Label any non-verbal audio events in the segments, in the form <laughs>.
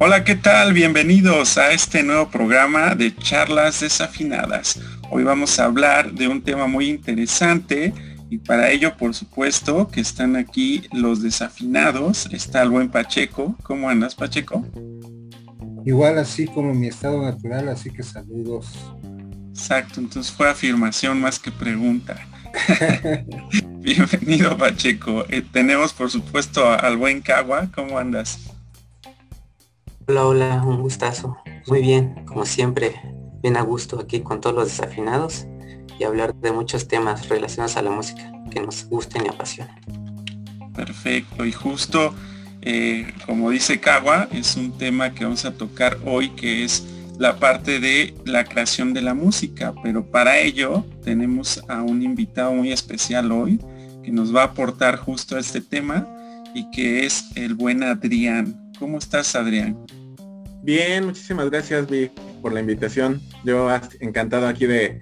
Hola, ¿qué tal? Bienvenidos a este nuevo programa de charlas desafinadas. Hoy vamos a hablar de un tema muy interesante y para ello, por supuesto, que están aquí los desafinados. Está el buen Pacheco. ¿Cómo andas, Pacheco? Igual así como mi estado natural, así que saludos. Exacto, entonces fue afirmación más que pregunta. <laughs> Bienvenido Pacheco. Eh, tenemos por supuesto al buen Cagua. ¿Cómo andas? Hola, hola, un gustazo. Muy bien, como siempre, bien a gusto aquí con todos los desafinados y hablar de muchos temas relacionados a la música que nos gusten y apasionan. Perfecto, y justo eh, como dice Cagua, es un tema que vamos a tocar hoy que es la parte de la creación de la música, pero para ello tenemos a un invitado muy especial hoy que nos va a aportar justo a este tema y que es el buen Adrián. ¿Cómo estás, Adrián? Bien, muchísimas gracias, Vic, por la invitación. Yo encantado aquí de,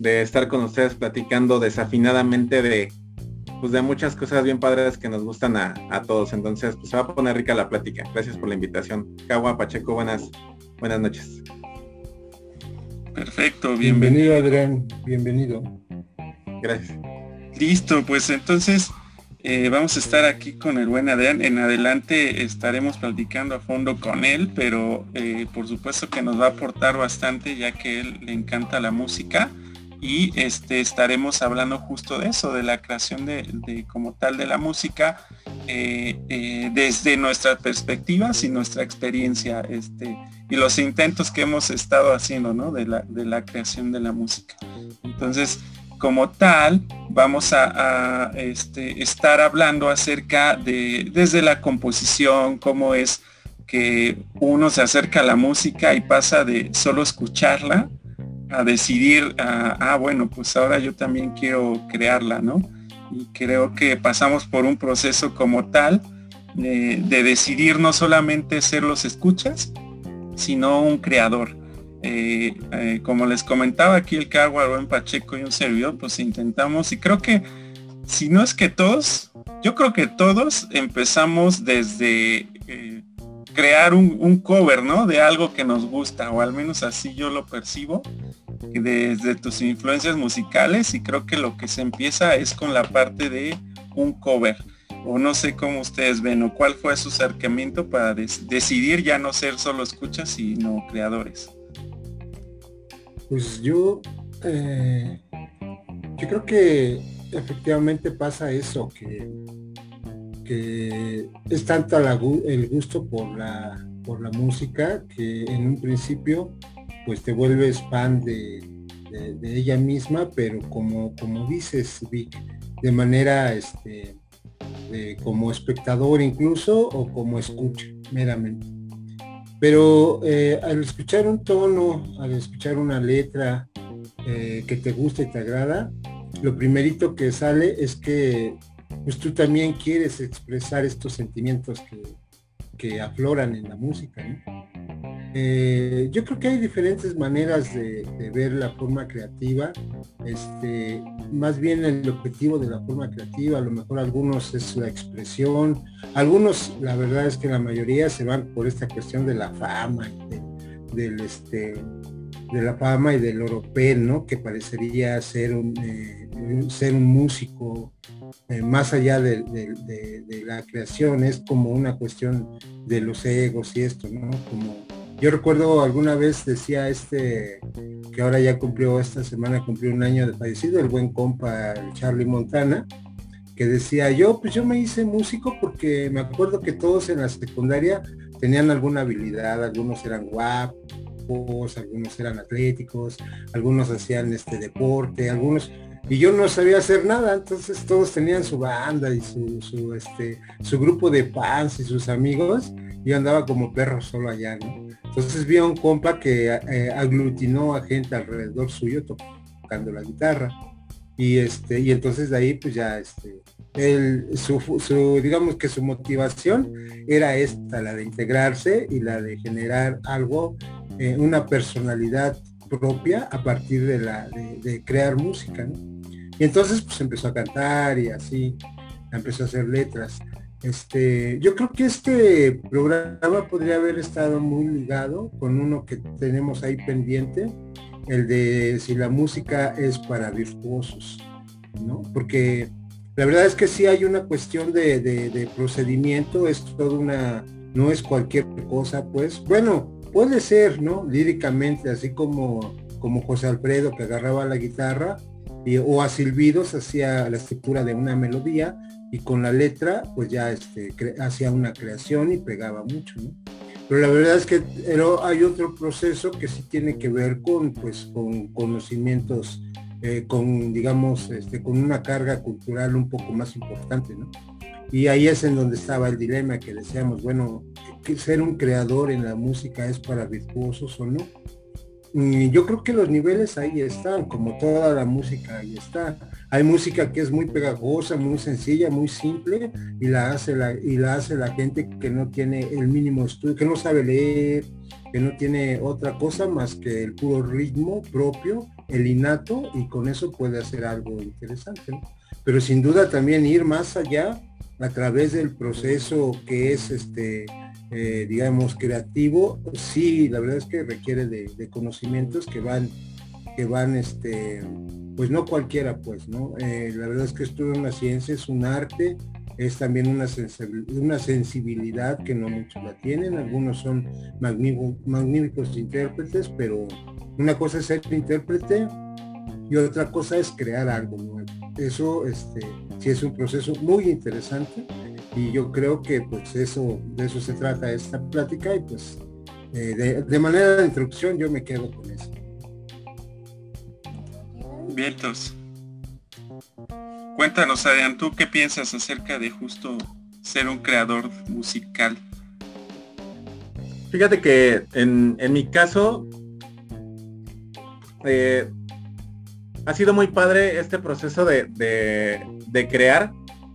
de estar con ustedes platicando desafinadamente de, pues de muchas cosas bien padres que nos gustan a, a, todos. Entonces, pues se va a poner rica la plática. Gracias por la invitación. Cagua, Pacheco, buenas, buenas noches. Perfecto, bienvenido. Adrián, bienvenido. Gracias. Listo, pues entonces eh, vamos a estar aquí con el buen Adrián. En adelante estaremos platicando a fondo con él, pero eh, por supuesto que nos va a aportar bastante ya que él le encanta la música y este estaremos hablando justo de eso, de la creación de, como tal de la música eh, desde nuestras perspectivas y nuestra experiencia. Este, y los intentos que hemos estado haciendo, ¿no? De la, de la creación de la música. Entonces, como tal, vamos a, este, estar hablando acerca de, desde la composición, cómo es que uno se acerca a la música y pasa de solo escucharla a decidir, ah, bueno, pues ahora yo también quiero crearla, ¿no? Y creo que pasamos por un proceso como tal de, de decidir no solamente ser los escuchas, sino un creador. Eh, como les comentaba aquí el Cagua, en Pacheco y un servidor, pues intentamos y creo que si no es que todos, yo creo que todos empezamos desde eh, crear un, cover, ¿no? De algo que nos gusta, o al menos así yo lo percibo, desde tus influencias musicales y creo que lo que se empieza es con la parte de un cover o no sé cómo ustedes ven o cuál fue su acercamiento para decidir ya no ser solo escuchas sino creadores. Pues yo, eh, yo creo que efectivamente pasa eso, que, es tanto el gusto por la, por la música que en un principio pues te vuelves fan de, de, ella misma, pero como, como dices, Vic, de manera este, como espectador incluso o como escucha meramente. Pero eh, al escuchar un tono, al escuchar una letra eh, que te gusta y te agrada, lo primerito que sale es que pues tú también quieres expresar estos sentimientos que, que afloran en la música. Eh, yo creo que hay diferentes maneras de, ver la forma creativa. Este, más bien el objetivo de la forma creativa, a lo mejor algunos es la expresión, algunos, la verdad es que la mayoría se van por esta cuestión de la fama, del este, de la fama y del oropel, ¿no? Que parecería ser un, eh, ser un músico eh, más allá de, de, la creación, es como una cuestión de los egos y esto, ¿no? Como yo recuerdo alguna vez decía este, que ahora ya cumplió, esta semana cumplió un año de fallecido, el buen compa Charlie Montana, que decía yo, pues yo me hice músico porque me acuerdo que todos en la secundaria tenían alguna habilidad, algunos eran guapos, algunos eran atléticos, algunos hacían este deporte, algunos y yo no sabía hacer nada, entonces todos tenían su banda y su, este, su grupo de fans y sus amigos, y yo andaba como perro solo allá, ¿no? Entonces vi a un compa que eh, aglutinó a gente alrededor suyo tocando la guitarra. Y este, y entonces de ahí pues ya este, su, digamos que su motivación era esta, la de integrarse y la de generar algo, eh, una personalidad propia a partir de la de, crear música. Y entonces pues empezó a cantar y así empezó a hacer letras. Este, yo creo que este programa podría haber estado muy ligado con uno que tenemos ahí pendiente, el de si la música es para virtuosos, ¿no? Porque la verdad es que sí hay una cuestión de, procedimiento, es toda una, no es cualquier cosa, pues, bueno, puede ser, ¿no? Líricamente, así como, como José Alfredo que agarraba la guitarra y, o a silbidos hacía la estructura de una melodía, y con la letra pues ya este, hacía una creación y pegaba mucho. Pero la verdad es que hay otro proceso que sí tiene que ver con, pues, con conocimientos, eh, con, digamos, este, con una carga cultural un poco más importante, ¿no? Y ahí es en donde estaba el dilema que decíamos, bueno, ser un creador en la música es para virtuosos o no yo creo que los niveles ahí están, como toda la música ahí está. Hay música que es muy pegajosa, muy sencilla, muy simple y la hace la, y la hace la gente que no tiene el mínimo estudio, que no sabe leer, que no tiene otra cosa más que el puro ritmo propio, el innato y con eso puede hacer algo interesante. Pero sin duda también ir más allá a través del proceso que es este eh, digamos, creativo, sí, la verdad es que requiere de, conocimientos que van, que van, este, pues no cualquiera, pues, ¿no? Eh, la verdad es que esto es una ciencia, es un arte, es también una, sensibilidad que no muchos la tienen, algunos son magníficos intérpretes, pero una cosa es ser intérprete y otra cosa es crear algo nuevo. Eso este, sí es un proceso muy interesante y yo creo que pues eso, de eso se trata esta plática y pues eh, de, manera de introducción yo me quedo con eso. Vientos. Cuéntanos, Adrián, ¿tú qué piensas acerca de justo ser un creador musical? Fíjate que en, mi caso eh, ha sido muy padre este proceso de, de crear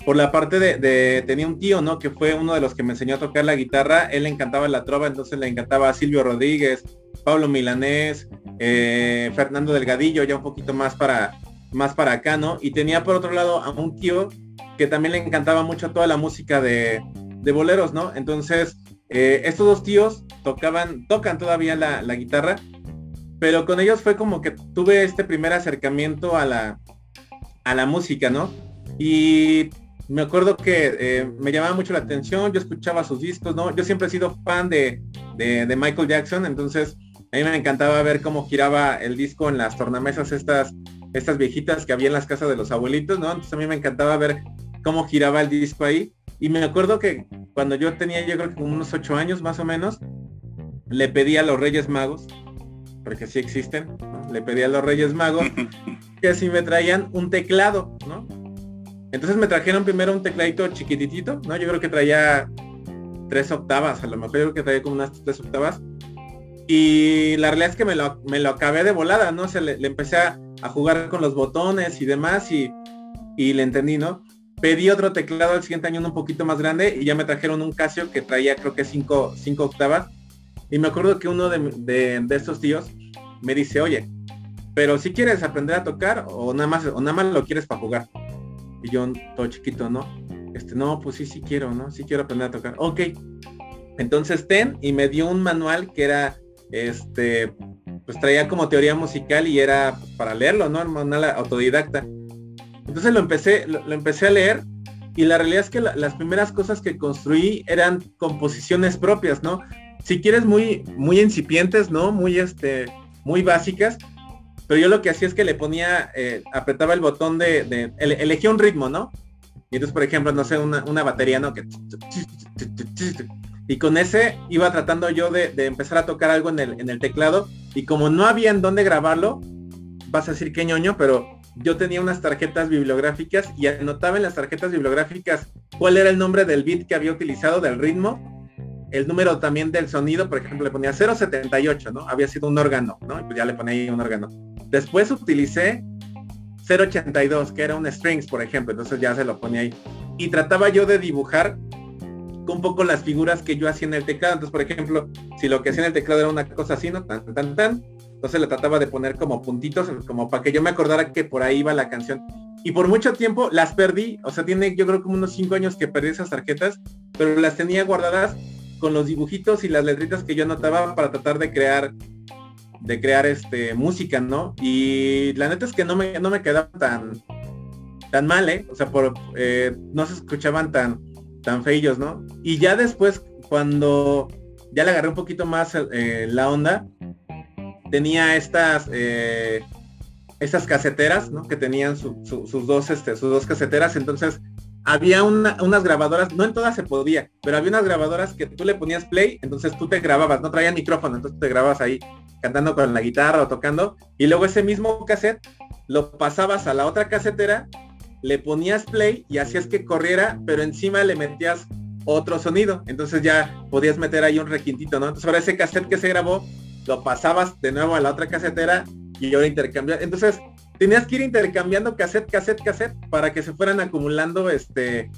por la parte de, tenía un tío, ¿no? Que fue uno de los que me enseñó a tocar la guitarra. Él le encantaba la trova, entonces le encantaba a Silvio Rodríguez, Pablo Milanés, eh, Fernando Delgadillo, ya un poquito más para, más para acá, ¿no? Y tenía por otro lado a un tío que también le encantaba mucho toda la música de, boleros, ¿no? Entonces, eh, estos dos tíos tocaban, tocan todavía la, guitarra, pero con ellos fue como que tuve este primer acercamiento a la, a la música, ¿no? Y me acuerdo que eh, me llamaba mucho la atención, yo escuchaba sus discos, ¿no? Yo siempre he sido fan de, Michael Jackson, entonces a mí me encantaba ver cómo giraba el disco en las tornamesas estas, estas viejitas que había en las casas de los abuelitos, ¿no? Entonces a mí me encantaba ver cómo giraba el disco ahí. Y me acuerdo que cuando yo tenía, yo creo que como unos ocho años más o menos, le pedí a los Reyes Magos, porque sí existen, le pedí a los Reyes Magos <laughs> que si me traían un teclado, ¿no? Entonces me trajeron primero un tecladito chiquititito, ¿no? Yo creo que traía tres octavas, a lo mejor yo creo que traía como unas tres octavas. Y la realidad es que me lo, me lo acabé de volada, ¿no? se le, empecé a, jugar con los botones y demás y, y le entendí, ¿no? Pedí otro teclado al siguiente año un poquito más grande y ya me trajeron un Casio que traía creo que cinco, cinco octavas. Y me acuerdo que uno de, de, de estos tíos me dice, oye, pero si quieres aprender a tocar o nada más, o nada más lo quieres para jugar. Y yo todo chiquito, ¿no? Este, no, pues sí, sí quiero, ¿no? Sí quiero aprender a tocar. Ok. Entonces ten y me dio un manual que era, este, pues traía como teoría musical y era para leerlo, ¿no? Un manual autodidacta. Entonces lo empecé, lo, empecé a leer y la realidad es que las primeras cosas que construí eran composiciones propias, ¿no? Si quieres muy, muy incipientes, ¿no? Muy, este, muy básicas, pero yo lo que hacía es que le ponía, eh, apretaba el botón de, elegía un ritmo, ¿no? Y entonces, por ejemplo, no sé, una, batería, ¿no? Que... Y con ese iba tratando yo de, empezar a tocar algo en el, teclado. Y como no había en dónde grabarlo, vas a decir que ñoño, pero yo tenía unas tarjetas bibliográficas y anotaba en las tarjetas bibliográficas cuál era el nombre del beat que había utilizado, del ritmo, el número también del sonido, por ejemplo, le ponía 078, ¿no? Había sido un órgano, ¿no? pues ya le ponía ahí un órgano. Después utilicé 082, que era un strings, por ejemplo, entonces ya se lo ponía ahí. Y trataba yo de dibujar un poco las figuras que yo hacía en el teclado. Entonces, por ejemplo, si lo que hacía en el teclado era una cosa así, ¿no? Tan, tan, tan. Entonces le trataba de poner como puntitos, como para que yo me acordara que por ahí iba la canción. y por mucho tiempo las perdí, o sea, tiene yo creo como unos cinco años que perdí esas tarjetas, pero las tenía guardadas con los dibujitos y las letritas que yo anotaba para tratar de crear de crear este música, ¿no? Y la neta es que no me, no me quedaba tan tan mal, ¿eh? O sea, por eh, no se escuchaban tan tan feillos, ¿no? Y ya después cuando ya le agarré un poquito más eh, la onda, tenía estas eh, estas caseteras, ¿no? Que tenían sus dos este, sus dos caseteras, entonces había unas grabadoras, no en todas se podía, pero había unas grabadoras que tú le ponías play, entonces tú te grababas, no traían micrófono, entonces te grababas ahí cantando con la guitarra o tocando, y luego ese mismo cassette lo pasabas a la otra casetera, le ponías play y hacías que corriera, pero encima le metías otro sonido, entonces ya podías meter ahí un requintito, ¿no? Entonces ahora ese cassette que se grabó, lo pasabas de nuevo a la otra casetera y ahora intercambiar. Entonces, tenías que ir intercambiando cassette, cassette, cassette para que se fueran acumulando este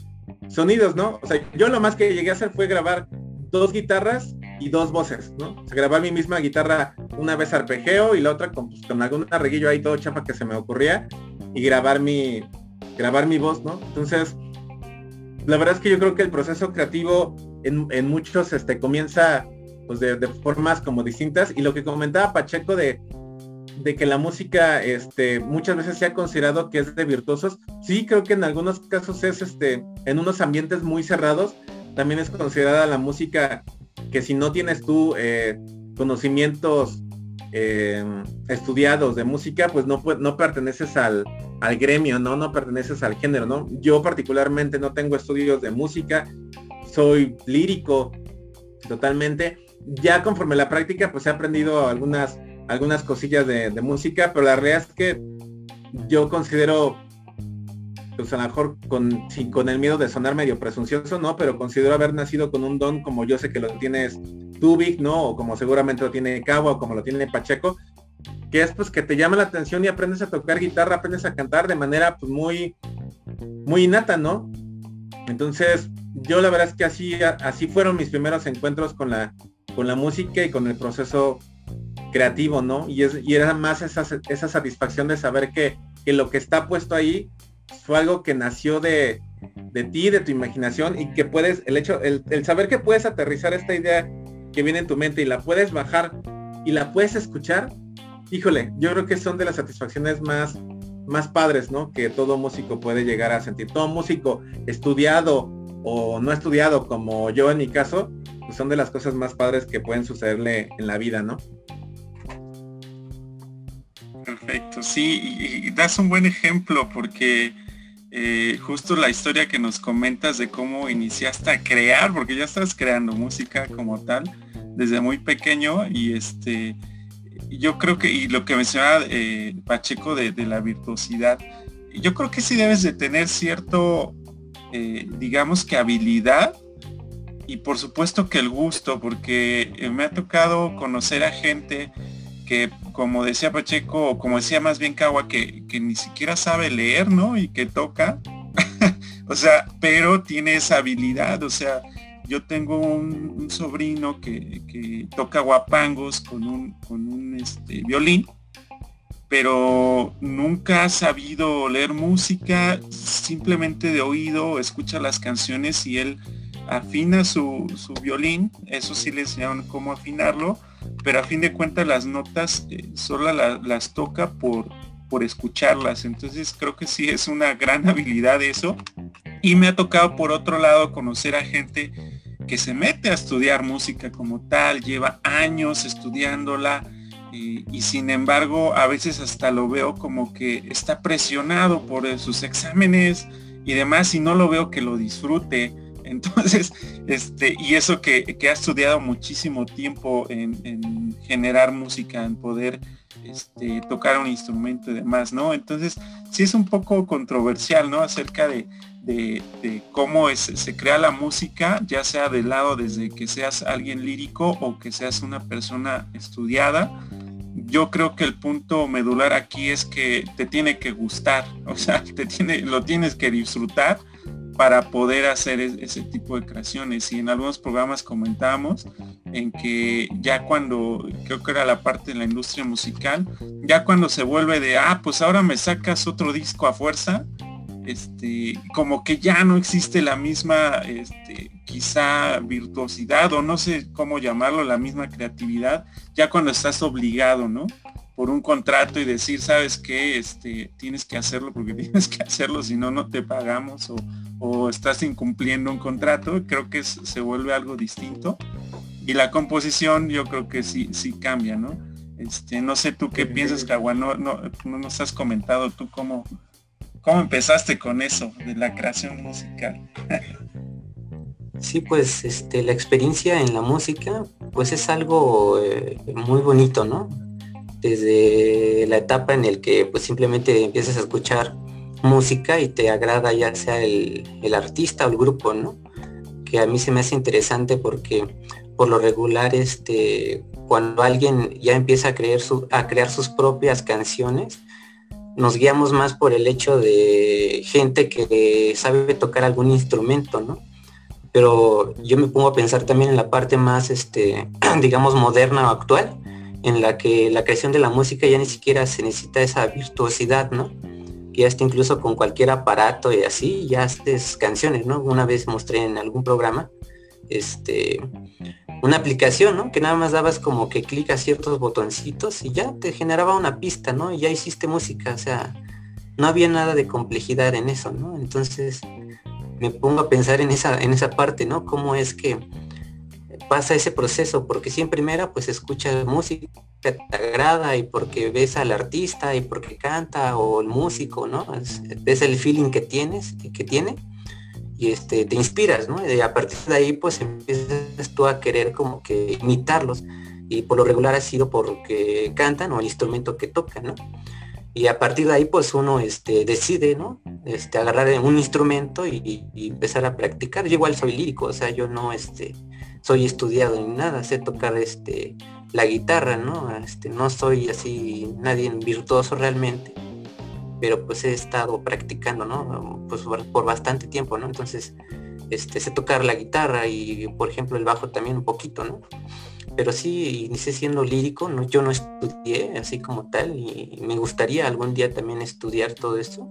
sonidos, ¿no? O sea, yo lo más que llegué a hacer fue grabar dos guitarras y dos voces, ¿no? O sea, grabar mi misma guitarra una vez arpegeo y la otra con, pues, con algún arreguillo ahí todo chapa que se me ocurría y grabar mi grabar mi voz, ¿no? Entonces, la verdad es que yo creo que el proceso creativo en, en muchos este comienza pues de, de, formas como distintas y lo que comentaba Pacheco de de que la música este, muchas veces se ha considerado que es de virtuosos. Sí, creo que en algunos casos es este, en unos ambientes muy cerrados, también es considerada la música que si no tienes tú eh, conocimientos eh, estudiados de música, pues no, no perteneces al, al gremio, ¿no? No perteneces al género, ¿no? Yo particularmente no tengo estudios de música, soy lírico totalmente. Ya conforme la práctica, pues he aprendido algunas algunas cosillas de, música, pero la realidad es que yo considero, pues a lo mejor con, con el miedo de sonar medio presuncioso, ¿no? Pero considero haber nacido con un don como yo sé que lo tienes tú, Vic, ¿no? O como seguramente lo tiene Cabo, o como lo tiene Pacheco, que es pues que te llama la atención y aprendes a tocar guitarra, aprendes a cantar de manera pues muy, muy innata, ¿no? Entonces, yo la verdad es que así, así fueron mis primeros encuentros con la, con la música y con el proceso creativo, ¿no? Y, es, y era más esa, esa satisfacción de saber que, que, lo que está puesto ahí fue algo que nació de, de ti, de tu imaginación y que puedes, el hecho, el, el, saber que puedes aterrizar esta idea que viene en tu mente y la puedes bajar y la puedes escuchar, híjole, yo creo que son de las satisfacciones más, más padres, ¿no? Que todo músico puede llegar a sentir. Todo músico estudiado o no estudiado como yo en mi caso, pues son de las cosas más padres que pueden sucederle en la vida, ¿no? Perfecto, sí, y, das un buen ejemplo porque eh, justo la historia que nos comentas de cómo iniciaste a crear, porque ya estás creando música como tal desde muy pequeño y este, yo creo que, y lo que mencionaba eh, Pacheco de, la virtuosidad, yo creo que sí debes de tener cierto, eh, digamos que habilidad y por supuesto que el gusto, porque me ha tocado conocer a gente que como decía Pacheco, como decía más bien Kawa, que, ni siquiera sabe leer, ¿no? Y que toca. <laughs> o sea, pero tiene esa habilidad. O sea, yo tengo un, sobrino que, toca guapangos con un, con un este, violín, pero nunca ha sabido leer música, simplemente de oído, escucha las canciones y él afina su, su violín, eso sí le enseñaron cómo afinarlo, pero a fin de cuentas las notas eh, solo las toca por, por escucharlas. Entonces creo que sí es una gran <laughs> habilidad eso. Y me ha tocado por otro lado conocer a gente que se mete a estudiar música como tal, lleva años estudiándola y, y sin embargo a veces hasta lo veo como que está presionado por sus exámenes y demás y no lo veo que lo disfrute entonces, este, y eso que, ha estudiado muchísimo tiempo en, generar música, en poder este, tocar un instrumento y demás, ¿no? Entonces, sí es un poco controversial, ¿no? Acerca de, cómo se crea la música, ya sea del lado desde que seas alguien lírico o que seas una persona estudiada. Yo creo que el punto medular aquí es que te tiene que gustar, o sea, te tiene, lo tienes que disfrutar para poder hacer ese tipo de creaciones. Y en algunos programas comentamos en que ya cuando, creo que era la parte de la industria musical, ya cuando se vuelve de, ah, pues ahora me sacas otro disco a fuerza, este, como que ya no existe la misma, este, quizá virtuosidad o no sé cómo llamarlo, la misma creatividad, ya cuando estás obligado, ¿no? Por un contrato y decir, sabes que este, tienes que hacerlo porque <laughs> tienes que hacerlo, si no, no te pagamos o, o estás incumpliendo un contrato, creo que se vuelve algo distinto. Y la composición yo creo que sí, sí cambia, ¿no? Este, no sé tú qué piensas, Cagua, no, no, no nos has comentado tú cómo, cómo empezaste con eso de la creación musical. <laughs> sí, pues este, la experiencia en la música, pues es algo eh, muy bonito, ¿no? Desde la etapa en el que pues simplemente empiezas a escuchar música y te agrada ya sea el, el artista o el grupo, ¿no? Que a mí se me hace interesante porque por lo regular este cuando alguien ya empieza a, creer a crear sus propias canciones, nos guiamos más por el hecho de gente que sabe tocar algún instrumento, ¿no? Pero yo me pongo a pensar también en la parte más, este, <clears throat> digamos, moderna o actual, en la que la creación de la música ya ni siquiera se necesita esa virtuosidad, ¿no? Que ya está incluso con cualquier aparato y así, ya haces canciones, ¿no? Una vez mostré en algún programa, este, una aplicación, ¿no? Que nada más dabas como que clic a ciertos botoncitos y ya te generaba una pista, ¿no? Y ya hiciste música, o sea, no había nada de complejidad en eso, ¿no? Entonces me pongo a pensar en esa, en esa parte, ¿no? Cómo es que pasa ese proceso, porque si en primera pues escuchas música, te agrada y porque ves al artista y porque canta o el músico, ¿no? Es, el feeling que tienes, que tiene y este, te inspiras, ¿no? Y a partir de ahí pues empiezas tú a querer como que imitarlos y por lo regular ha sido porque cantan o el instrumento que tocan, ¿no? Y a partir de ahí pues uno este, decide, ¿no? Este, agarrar un instrumento y, empezar a practicar. Yo igual soy lírico, o sea, yo no este, soy estudiado ni nada, sé tocar este, la guitarra, ¿no? Este, no soy así nadie virtuoso realmente pero pues he estado practicando, ¿no? Pues por bastante tiempo, ¿no? Entonces, este, sé tocar la guitarra y, por ejemplo, el bajo también un poquito, ¿no? Pero sí, inicié siendo lírico, ¿no? yo no estudié así como tal y me gustaría algún día también estudiar todo esto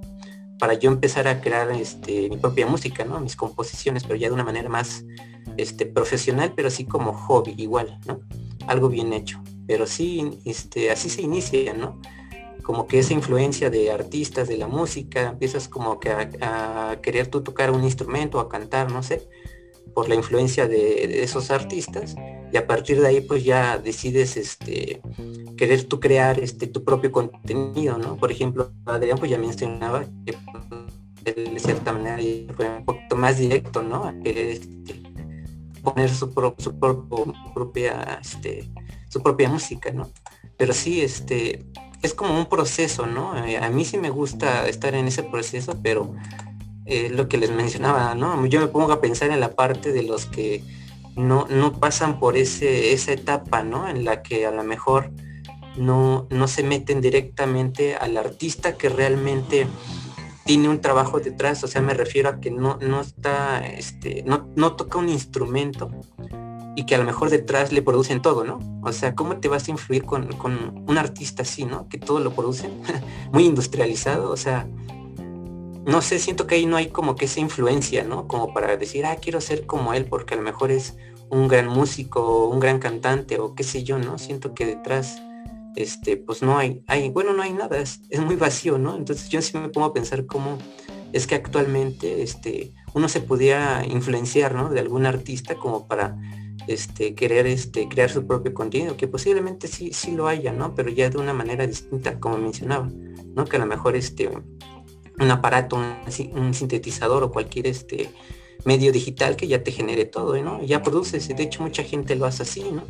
para yo empezar a crear este, mi propia música, ¿no? Mis composiciones, pero ya de una manera más este, profesional, pero así como hobby, igual, ¿no? Algo bien hecho. Pero sí, este, así se inicia, ¿no? como que esa influencia de artistas de la música, empiezas como que a, querer tú tocar un instrumento, a cantar, no sé, por la influencia de, esos artistas y a partir de ahí pues ya decides este querer tú crear este tu propio contenido, ¿no? Por ejemplo, Adrián pues ya mencionaba que de cierta manera fue un poquito más directo, ¿no? A querer este, poner su, su propia este, su propia música, ¿no? Pero sí, este, es como un proceso, ¿no? Eh, a mí sí me gusta estar en ese proceso, pero eh, lo que les mencionaba, ¿no? Yo me pongo a pensar en la parte de los que no, no pasan por ese, esa etapa, ¿no? En la que a lo mejor no, no se meten directamente al artista que realmente tiene un trabajo detrás, o sea, me refiero a que no, no está, este, no, no toca un instrumento, y que a lo mejor detrás le producen todo, ¿no? O sea, ¿cómo te vas a influir con, un artista así, ¿no? Que todo lo producen, <laughs> muy industrializado, o sea, no sé, siento que ahí no hay como que esa influencia, ¿no? Como para decir, ah, quiero ser como él, porque a lo mejor es un gran músico, un gran cantante, o qué sé yo, ¿no? Siento que detrás, este, pues no hay, hay, bueno, no hay nada, es, es muy vacío, ¿no? Entonces yo sí me pongo a pensar cómo es que actualmente, este, uno se podía influenciar, ¿no? De algún artista como para este, querer este, crear su propio contenido, que posiblemente sí, sí lo haya, ¿no? Pero ya de una manera distinta, como mencionaba, ¿no? Que a lo mejor este, un aparato, un, sintetizador o cualquier este, medio digital que ya te genere todo, ¿no? Ya produces, de hecho mucha gente lo hace así, ¿no?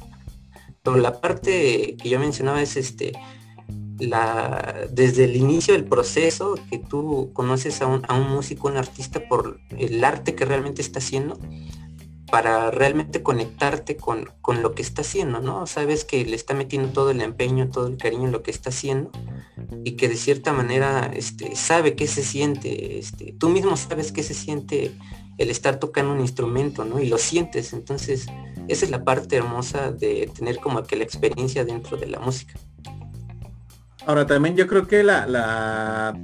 Pero la parte que yo mencionaba es este, la, desde el inicio del proceso que tú conoces a un, a un músico, un artista por el arte que realmente está haciendo, para realmente conectarte con, lo que está haciendo, ¿no? Sabes que le está metiendo todo el empeño, todo el cariño en lo que está haciendo y que de cierta manera este, sabe qué se siente, este, tú mismo sabes qué se siente el estar tocando un instrumento, ¿no? Y lo sientes, entonces esa es la parte hermosa de tener como que la experiencia dentro de la música. Ahora también yo creo que la, la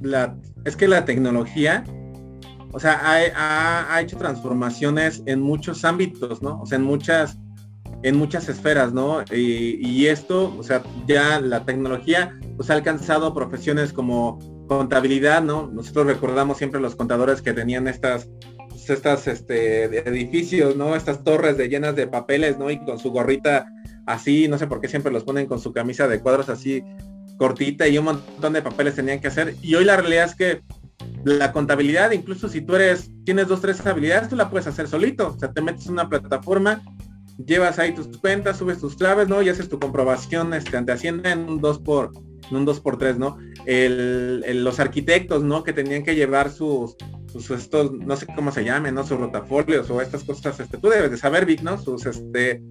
la, es que la tecnología, o sea, ha, hecho transformaciones en muchos ámbitos, ¿no? O sea, en muchas, en muchas esferas, ¿no? Y, esto, o sea, ya la tecnología pues ha alcanzado profesiones como contabilidad, ¿no? Nosotros recordamos siempre los contadores que tenían estas pues, estas este, edificios, ¿no? Estas torres de llenas de papeles, ¿no? Y con su gorrita así, no sé por qué siempre los ponen con su camisa de cuadros así cortita y un montón de papeles tenían que hacer. Y hoy la realidad es que la contabilidad, incluso si tú eres, tienes dos, tres habilidades, tú la puedes hacer solito. O sea, te metes en una plataforma, llevas ahí tus cuentas, subes tus claves, ¿no? Y haces tu comprobación este, ante Hacienda en un 2 por en un 2 por 3 ¿no? los arquitectos, ¿no? Que tenían que llevar sus, sus estos, no sé cómo se llamen, ¿no? Sus rotafolios o estas cosas, este, tú debes de saber, Vic, ¿no? Sus este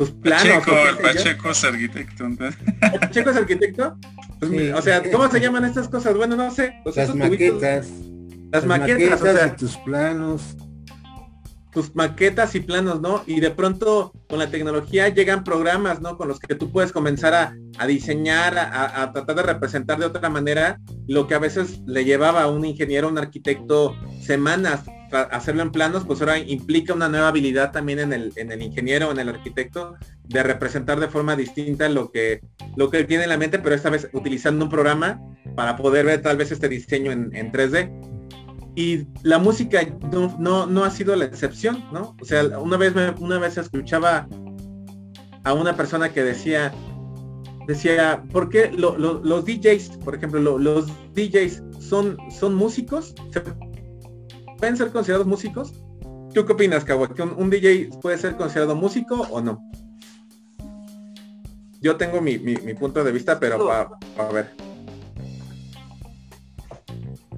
sus planos. Pacheco, es arquitecto. ¿Pacheco es arquitecto? Pues, o sea, ¿cómo se llaman estas cosas? Bueno, no sé. las, maquetas, las, maquetas. o sea, tus planos. Tus maquetas y planos, ¿no? Y de pronto con la tecnología llegan programas, ¿no? Con los que tú puedes comenzar a, diseñar, a, a, tratar de representar de otra manera lo que a veces le llevaba a un ingeniero, un arquitecto semanas hacerlo en planos, pues ahora implica una nueva habilidad también en el, en el ingeniero, en el arquitecto, de representar de forma distinta lo que, lo que tiene en la mente, pero esta vez utilizando un programa para poder ver tal vez este diseño en, 3D. Y la música no, no, ha sido la excepción, ¿no? O sea, una vez, una vez escuchaba a una persona que decía, decía, ¿por qué los DJs, por ejemplo, los DJs son, son músicos? ¿Pueden ser considerados músicos? ¿Tú qué opinas, Cabo? ¿Que un, DJ puede ser considerado músico o no? Yo tengo mi, punto de vista, pero para ver.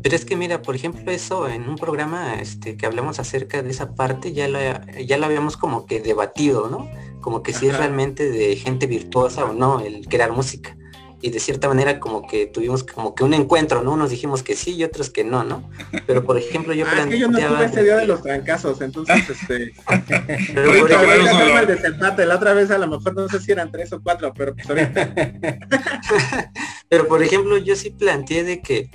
Pero es que mira, por ejemplo, eso en un programa este, que hablamos acerca de esa parte, ya lo, ya lo habíamos como que debatido, ¿no? Como que si es realmente de gente virtuosa o no el crear música y de cierta manera como que tuvimos como que un encuentro, ¿no? Unos dijimos que sí y otros que no, ¿no? Pero por ejemplo yo ah, es que yo no tuve ese día de los trancazos, entonces este... <laughs> pero por ejemplo, la otra vez a lo mejor no sé si eran tres o cuatro, pero pues ahorita... <laughs> pero por ejemplo yo sí planteé de que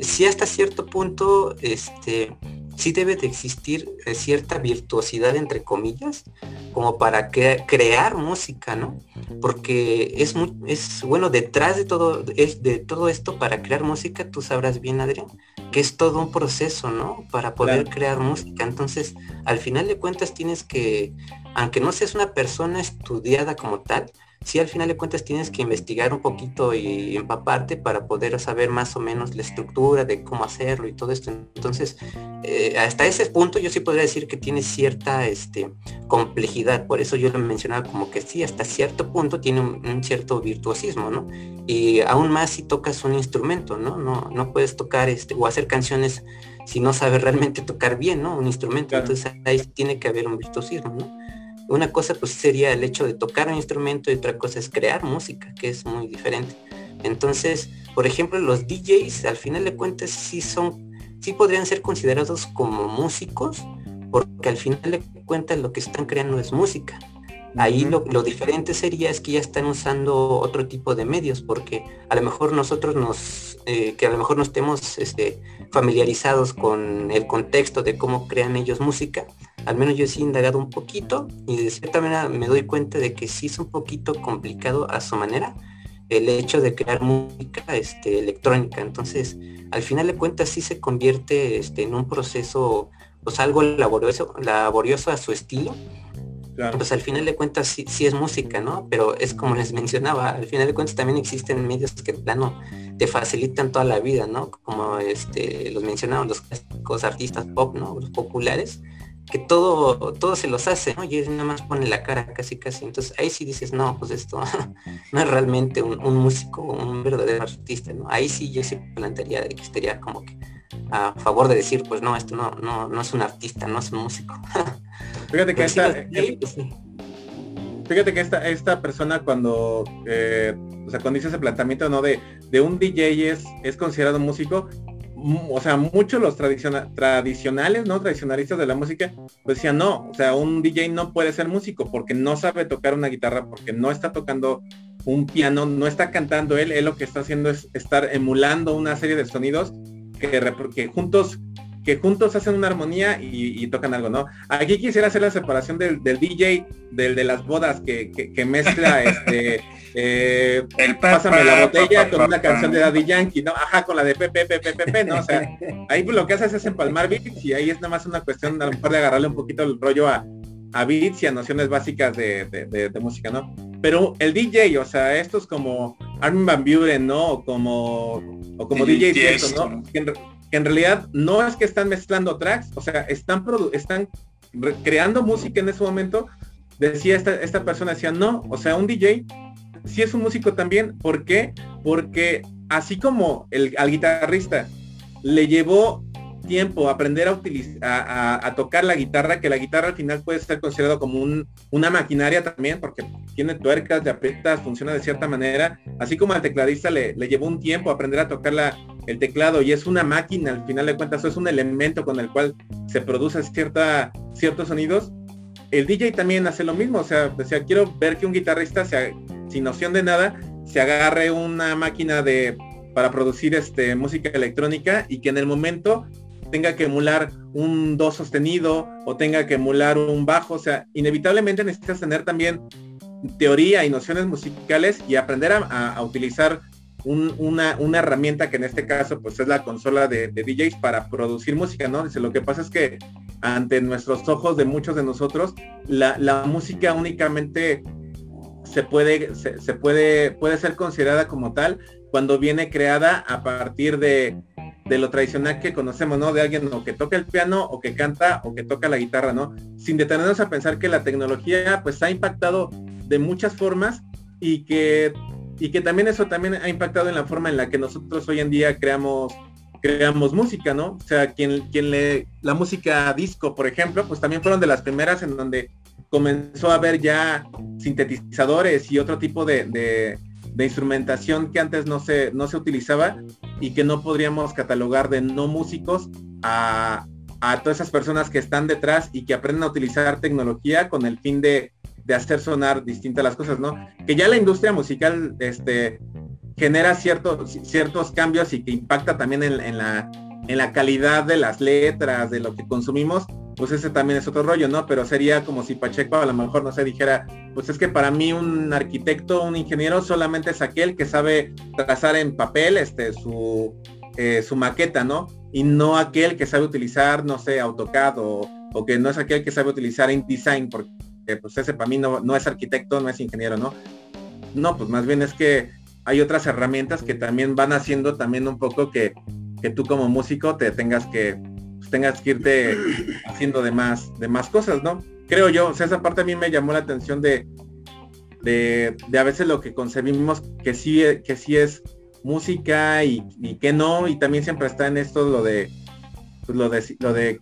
si hasta cierto punto este sí debe de existir eh, cierta virtuosidad, entre comillas, como para crear música, ¿no? Porque es muy, es bueno, detrás de todo, es de todo esto, para crear música, tú sabrás bien, Adrián, que es todo un proceso, ¿no? Para poder crear música. Entonces, al final de cuentas tienes que, aunque no seas una persona estudiada como tal, sí al final de cuentas tienes que investigar un poquito y empaparte para poder saber más o menos la estructura de cómo hacerlo y todo esto. Entonces, eh, hasta ese punto yo sí podría decir que tiene cierta este, complejidad. Por eso yo lo mencionaba como que sí, hasta cierto punto tiene un, cierto virtuosismo, ¿no? Y aún más si tocas un instrumento, ¿no? No, no puedes tocar este, o hacer canciones si no sabes realmente tocar bien, ¿no? Un instrumento. Entonces ahí tiene que haber un virtuosismo, ¿no? Una cosa pues sería el hecho de tocar un instrumento y otra cosa es crear música, que es muy diferente. Entonces, por ejemplo, los DJs al final de cuentas sí son, sí podrían ser considerados como músicos, porque al final de cuentas lo que están creando es música. Ahí lo, diferente sería es que ya están usando otro tipo de medios, porque a lo mejor nosotros nos, eh, que a lo mejor no estemos este, familiarizados con el contexto de cómo crean ellos música, al menos yo sí he indagado un poquito y de cierta manera me doy cuenta de que sí es un poquito complicado a su manera el hecho de crear música este, electrónica. Entonces, al final de cuentas sí se convierte este, en un proceso pues algo laborioso, laborioso a su estilo. Pues al final de cuentas sí, sí, es música, ¿no? Pero es como les mencionaba, al final de cuentas también existen medios que plano te facilitan toda la vida, ¿no? Como este, los mencionaban los clásicos artistas pop, ¿no? Los populares, que todo, todo se los hace, ¿no? Y él nada más pone la cara casi casi. Entonces ahí sí dices, no, pues esto <laughs> no es realmente un, músico, un verdadero artista, ¿no? Ahí sí yo sí plantearía de que estaría como que a favor de decir, pues no, esto no, no, no es un artista, no es un músico. <laughs> Fíjate que esta, pues fíjate que esta, esta persona cuando, eh, o sea, cuando dice ese planteamiento, ¿no? De, de un DJ es, es considerado músico, o sea, muchos los tradicionales, ¿no? Tradicionalistas de la música, pues decían, no, o sea, un DJ no puede ser músico porque no sabe tocar una guitarra, porque no está tocando un piano, no está cantando él, él lo que está haciendo es estar emulando una serie de sonidos que, que juntos que juntos hacen una armonía y, tocan algo, ¿no? Aquí quisiera hacer la separación del, DJ, del de las bodas, que, mezcla <laughs> este eh, el pásame la botella con una canción de Daddy Yankee, ¿no? Ajá, con la de Pepe, Pepe, Pepe, ¿no? O sea, <laughs> ahí lo que haces es empalmar beats y ahí es nada más una cuestión a lo mejor de agarrarle un poquito el rollo a, a beats y a nociones básicas de, música, ¿no? Pero el DJ, o sea, estos como Armin Van Buren, ¿no? O como, o como DJ, ¿no? En realidad no es que están mezclando tracks, o sea, están, están creando música en ese momento. Decía esta, esta persona, decía, no, o sea, un DJ sí es un músico también. ¿Por qué? Porque así como el, al guitarrista le llevó tiempo aprender a utilizar a, tocar la guitarra, que la guitarra al final puede ser considerado como un, una maquinaria también, porque tiene tuercas, de aprietas, funciona de cierta manera, así como al tecladista le, le llevó un tiempo aprender a tocar la, el teclado y es una máquina, al final de cuentas, es un elemento con el cual se produce cierta, ciertos sonidos. El DJ también hace lo mismo, o sea, o quiero ver que un guitarrista, sea, sin noción de nada, se agarre una máquina de para producir este música electrónica y que en el momento tenga que emular un do sostenido o tenga que emular un bajo, o sea, inevitablemente necesitas tener también teoría y nociones musicales y aprender a utilizar una, herramienta que en este caso pues es la consola de, DJs para producir música, ¿no? Dice, lo que pasa es que ante nuestros ojos de muchos de nosotros, la, música únicamente se puede, se, puede, puede ser considerada como tal cuando viene creada a partir de, de lo tradicional que conocemos, ¿no? De alguien o que toca el piano o que canta o que toca la guitarra, ¿no? Sin detenernos a pensar que la tecnología pues ha impactado de muchas formas y que y que también eso también ha impactado en la forma en la que nosotros hoy en día creamos creamos música, ¿no? O sea, quien, quien le, la música disco, por ejemplo, pues también fueron de las primeras en donde comenzó a haber ya sintetizadores y otro tipo de, de, instrumentación que antes no se, no se utilizaba y que no podríamos catalogar de no músicos a, a todas esas personas que están detrás y que aprenden a utilizar tecnología con el fin de de hacer sonar distintas las cosas, ¿no? Que ya la industria musical este, genera ciertos, ciertos cambios y que impacta también en, la, en la calidad de las letras, de lo que consumimos, pues ese también es otro rollo, ¿no? Pero sería como si Pacheco a lo mejor no se dijera, pues es que para mí un arquitecto, un ingeniero solamente es aquel que sabe trazar en papel este su, eh, su maqueta, ¿no? Y no aquel que sabe utilizar, no sé, AutoCAD o, o que no es aquel que sabe utilizar InDesign, porque pues ese para mí no, es arquitecto, no es ingeniero, ¿no? No, pues más bien es que hay otras herramientas que también van haciendo también un poco que, que tú como músico te tengas que pues, tengas que irte haciendo de más de más cosas, ¿no? Creo yo, o sea, esa parte a mí me llamó la atención de de, a veces lo que concebimos que sí que sí es música y, que no y también siempre está en esto lo de pues, lo de lo de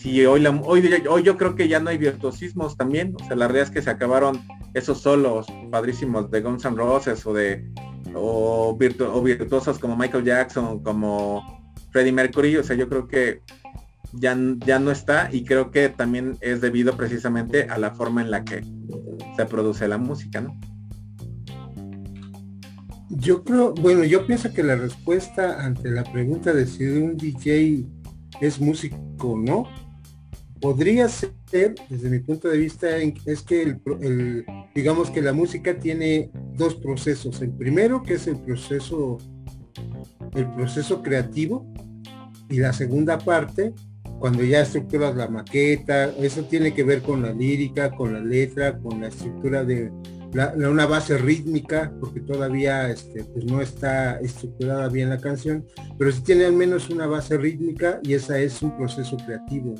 si hoy, la, hoy, hoy yo creo que ya no hay virtuosismos también, o sea, la realidad es que se acabaron esos solos padrísimos de Guns N' Roses o de o, virtuosos como Michael Jackson, como Freddie Mercury, o sea, yo creo que ya, ya no está y creo que también es debido precisamente a la forma en la que se produce la música, ¿no? Yo creo, bueno, yo pienso que la respuesta ante la pregunta de si un DJ es músico o no, podría ser, desde mi punto de vista, es que el, digamos que la música tiene dos procesos. El primero, que es el proceso, el proceso creativo, y la segunda parte, cuando ya estructuras la maqueta, eso tiene que ver con la lírica, con la letra, con la estructura de una base rítmica, porque todavía este, pues no está estructurada bien la canción, pero sí tiene al menos una base rítmica y esa es un proceso creativo.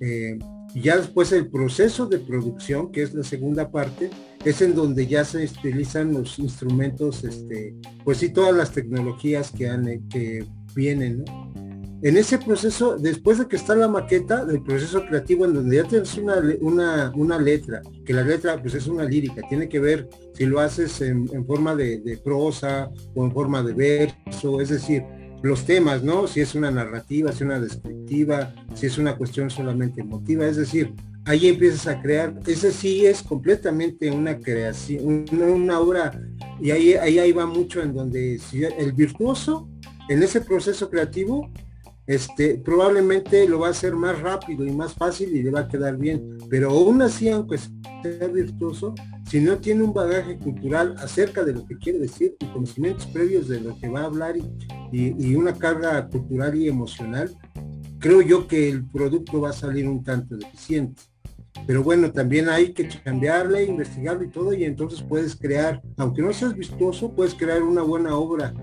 Eh, ya después el proceso de producción, que es la segunda parte, es en donde ya se utilizan los instrumentos, este, pues sí, todas las tecnologías que, han, que vienen. En ese proceso, después de que está la maqueta, del proceso creativo, en donde ya tienes una, una, una letra, que la letra pues es una lírica, tiene que ver si lo haces en, forma de prosa o en forma de verso, es decir, los temas, ¿no? Si es una narrativa, si es una descriptiva, si es una cuestión solamente emotiva. Es decir, ahí empiezas a crear. Ese sí es completamente una creación, una, obra, y ahí, ahí, ahí va mucho en donde el virtuoso, en ese proceso creativo, este, probablemente lo va a hacer más rápido y más fácil y le va a quedar bien. Pero aún así, aunque sea virtuoso, si no tiene un bagaje cultural acerca de lo que quiere decir y conocimientos previos de lo que va a hablar y, y una carga cultural y emocional, creo yo que el producto va a salir un tanto deficiente. Pero bueno, también hay que cambiarle, investigarlo y todo, y entonces puedes crear, aunque no seas vistoso, puedes crear una buena obra,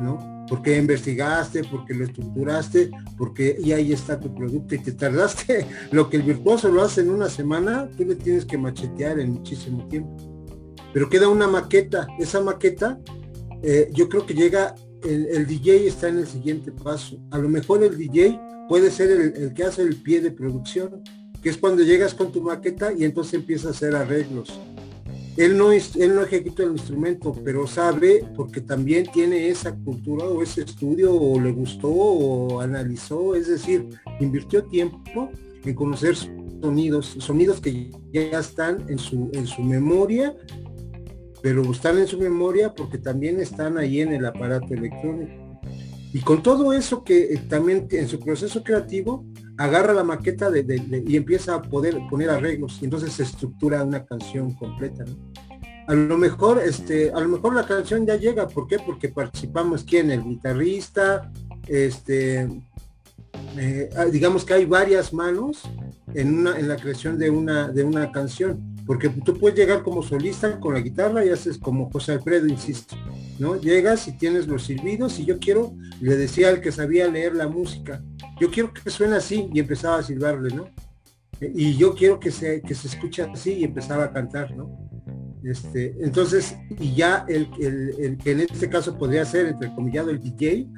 ¿no? Porque investigaste, porque lo estructuraste, porque y ahí está tu producto y te tardaste. <laughs> Lo que el virtuoso lo hace en una semana, tú le tienes que machetear en muchísimo tiempo. Pero queda una maqueta. Esa maqueta, eh, yo creo que llega, el, DJ está en el siguiente paso. A lo mejor el DJ puede ser el, que hace el pie de producción, que es cuando llegas con tu maqueta y entonces empieza a hacer arreglos. Él no, él no ejecuta el instrumento, pero sabe porque también tiene esa cultura o ese estudio o le gustó o analizó, es decir, invirtió tiempo en conocer sonidos, sonidos que ya están en su, en su memoria, pero están en su memoria porque también están ahí en el aparato electrónico. Y con todo eso que eh, también en su proceso creativo agarra la maqueta y empieza a poder poner arreglos y entonces se estructura una canción completa. A lo mejor, este, a lo mejor la canción ya llega, ¿por qué? Porque participamos quién, el guitarrista, este, eh, ah, digamos que hay varias manos en una, en la creación de una, de una canción porque tú puedes llegar como solista con la guitarra y haces como José Alfredo, insisto, ¿no? Llegas y tienes los silbidos y yo quiero, le decía al que sabía leer la música, yo quiero que suene así y empezaba a silbarle, ¿no? Y yo quiero que se, que se escuche así y empezaba a cantar, ¿no? Este, entonces, y ya el, el, que en este caso podría ser, entre comillado, el DJ,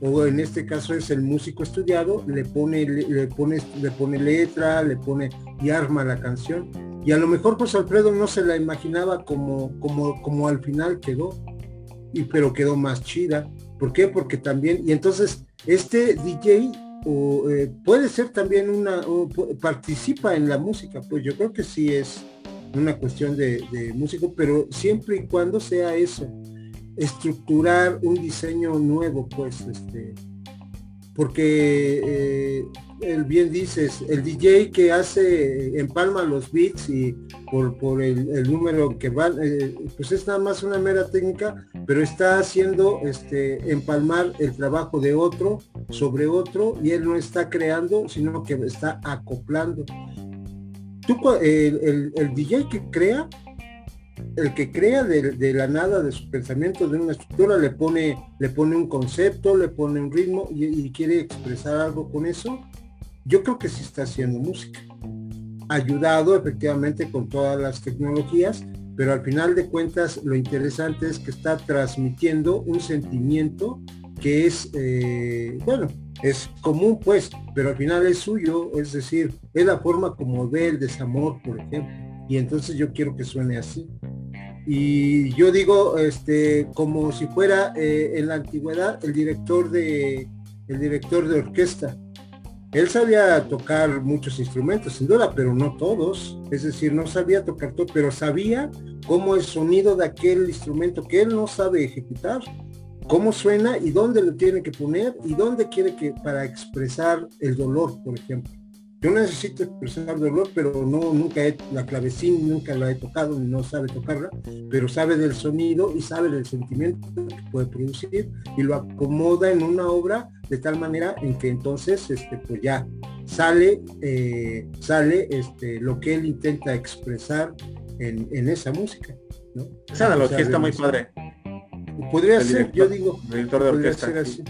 o en este caso es el músico estudiado, le pone, le, pone, le pone letra, le pone y arma la canción y a lo mejor José Alfredo no se la imaginaba como, como, como al final quedó, y, pero quedó más chida. ¿Por qué? Porque también, y entonces este DJ o, eh, puede ser también una, participa en la música, pues yo creo que sí es una cuestión de, músico, pero siempre y cuando sea eso, estructurar un diseño nuevo, pues, este, porque eh, el bien dices, el DJ que hace, empalma los beats y por, el, número que va, eh, pues es nada más una mera técnica, pero está haciendo este empalmar el trabajo de otro sobre otro y él no está creando, sino que está acoplando. Tú, el, el DJ que crea el que crea de, la nada de su pensamiento de una estructura le pone le pone un concepto le pone un ritmo y, quiere expresar algo con eso yo creo que sí está haciendo música. Ayudado efectivamente con todas las tecnologías pero al final de cuentas lo interesante es que está transmitiendo un sentimiento que es eh, bueno es común pues pero al final es suyo es decir es la forma como ve el desamor por ejemplo y entonces yo quiero que suene así. Y yo digo este como si fuera eh, en la antigüedad el director de el director de orquesta. Él sabía tocar muchos instrumentos sin duda pero no todos. Es decir no sabía tocar todo pero sabía cómo el sonido de aquel instrumento que él no sabe ejecutar cómo suena y dónde lo tiene que poner y dónde quiere que para expresar el dolor por ejemplo yo necesito expresar dolor, pero no, nunca he, la clavecín nunca la he tocado, no sabe tocarla, pero sabe del sonido y sabe del sentimiento que puede producir y lo acomoda en una obra de tal manera en que entonces, este, pues ya sale, eh, sale este, lo que él intenta expresar en, esa música. ¿no? Esa analogía está muy padre. Podría ser, yo digo, director de orquesta. Así.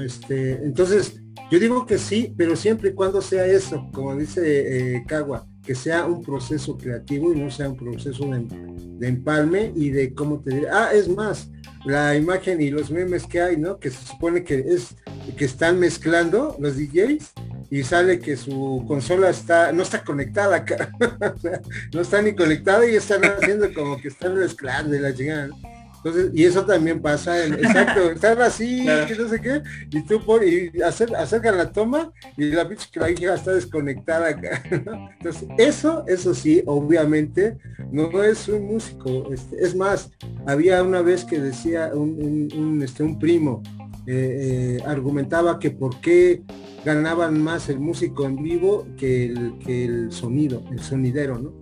Este, entonces, yo digo que sí, pero siempre y cuando sea eso, como dice eh, Cagua, que sea un proceso creativo y no sea un proceso de, empalme y de cómo te diré. Ah, es más, la imagen y los memes que hay, ¿no? Que se supone que es que están mezclando los DJs y sale que su consola está no está conectada, <laughs> no está ni conectada y están haciendo como que están mezclando y la llegada. Entonces, y eso también pasa en, exacto, <laughs> están así, no sé qué, y tú por, y hacer, acerca la toma y la pinche está desconectada acá. <laughs> Entonces, eso, eso sí, obviamente, no es un músico. Este, es más, había una vez que decía un, este, un primo, eh, eh, argumentaba que por qué ganaban más el músico en vivo que el, que el sonido, el sonidero, ¿no?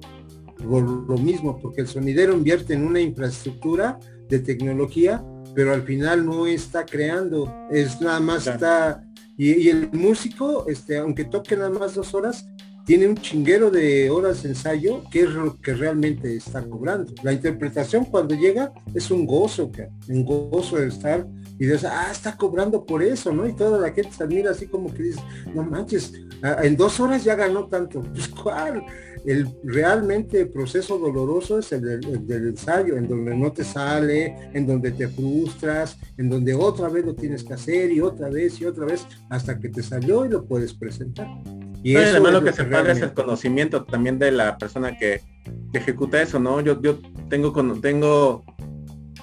Por lo mismo, porque el sonidero invierte en una infraestructura de tecnología, pero al final no está creando, es nada más está, y, el músico, este, aunque toque nada más dos horas, tiene un chinguero de horas de ensayo que es lo que realmente está cobrando. La interpretación cuando llega es un gozo, un gozo de estar y de ah, está cobrando por eso, ¿no? Y toda la gente se admira así como que dice, no manches, en dos horas ya ganó tanto. <laughs> Pues cuál, el realmente proceso doloroso es el del, ensayo, en donde no te sale, en donde te frustras, en donde otra vez lo tienes que hacer y otra vez y otra vez hasta que te salió y lo puedes presentar. Y eso además lo que, se paga es el conocimiento también de la persona que, ejecuta eso, ¿no? Yo, yo tengo, tengo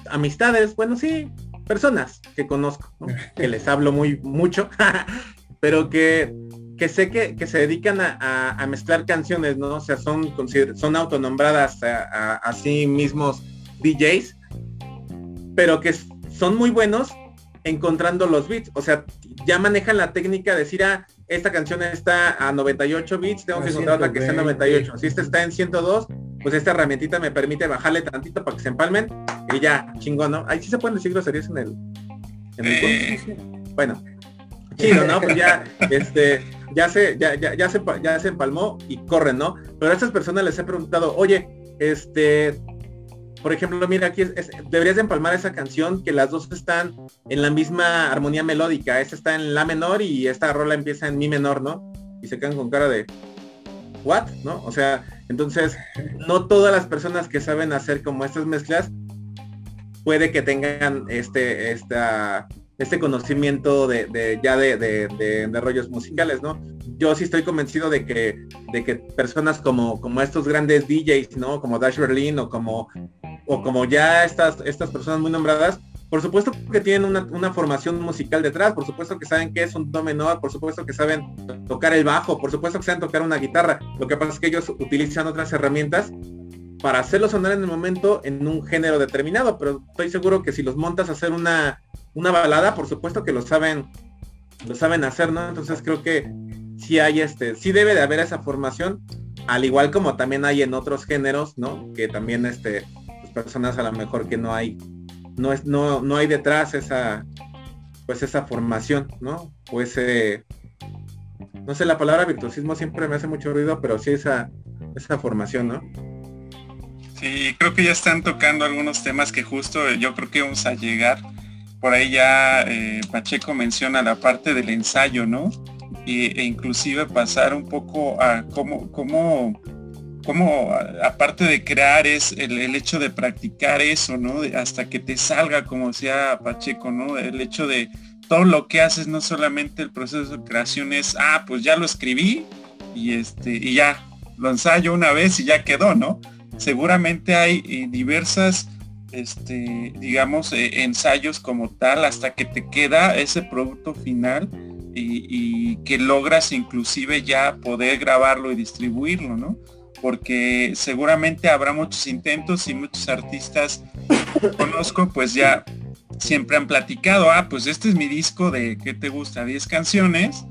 amistades, bueno, sí, personas que conozco, <laughs> que les hablo muy mucho, <laughs> pero que que sé que, que se dedican a, mezclar canciones, ¿no? O sea, son, son autonombradas a, sí mismos DJs, pero que son muy buenos encontrando los beats. O sea, ya manejan la técnica de decir, ah, esta canción está a 98 bits, tengo que encontrar otra que sea 98. Si esta está en 102, pues esta herramientita me permite bajarle tantito para que se empalmen y ya, chingón, ¿no? Ahí sí se pueden decir groserías en el... En el... Bueno, chido, ¿no? Pues ya, este, ya se, ya, ya, ya se, ya se empalmó y corren, ¿no? Pero a estas personas les he preguntado, oye, este, por ejemplo, mira, aquí deberías de empalmar esa canción que las dos están en la misma armonía melódica. Esta está en la menor y esta rola empieza en mi menor, ¿no? Y se quedan con cara de what, ¿no? O sea, entonces no todas las personas que saben hacer como estas mezclas puede que tengan este esta este conocimiento de, ya de, rollos musicales, ¿no? Yo sí estoy convencido de que, de que personas como, como estos grandes DJs, ¿no? Como Dash Berlin o como, o como ya estas, estas personas muy nombradas, por supuesto que tienen una, formación musical detrás, por supuesto que saben qué es un do menor, por supuesto que saben tocar el bajo, por supuesto que saben tocar una guitarra. Lo que pasa es que ellos utilizan otras herramientas para hacerlo sonar en el momento en un género determinado, pero estoy seguro que si los montas a hacer una, una balada, por supuesto que lo saben, lo saben hacer, ¿no? Entonces creo que sí hay este, sí debe de haber esa formación, al igual como también hay en otros géneros, ¿no? Que también este, pues, personas a lo mejor que no hay, no es, no, no hay detrás esa, pues esa formación, ¿no? O ese, no sé, la palabra virtuosismo siempre me hace mucho ruido, pero sí esa, esa formación, ¿no? Sí, creo que ya están tocando algunos temas que justo yo creo que vamos a llegar. Por ahí ya eh, Pacheco menciona la parte del ensayo, ¿no? e inclusive pasar un poco a cómo, cómo, cómo aparte de crear es el, hecho de practicar eso, ¿no? hasta que te salga, como decía Pacheco, ¿no? El hecho de todo lo que haces, no solamente el proceso de creación es, ah, pues ya lo escribí y este, y ya, lo ensayo una vez y ya quedó, ¿no? seguramente hay eh, diversas, este, digamos, eh, ensayos como tal hasta que te queda ese producto final y, que logras inclusive ya poder grabarlo y distribuirlo, ¿no? Porque seguramente habrá muchos intentos y muchos artistas que conozco pues ya siempre han platicado, ah, pues este es mi disco de, ¿qué te gusta? 10 canciones,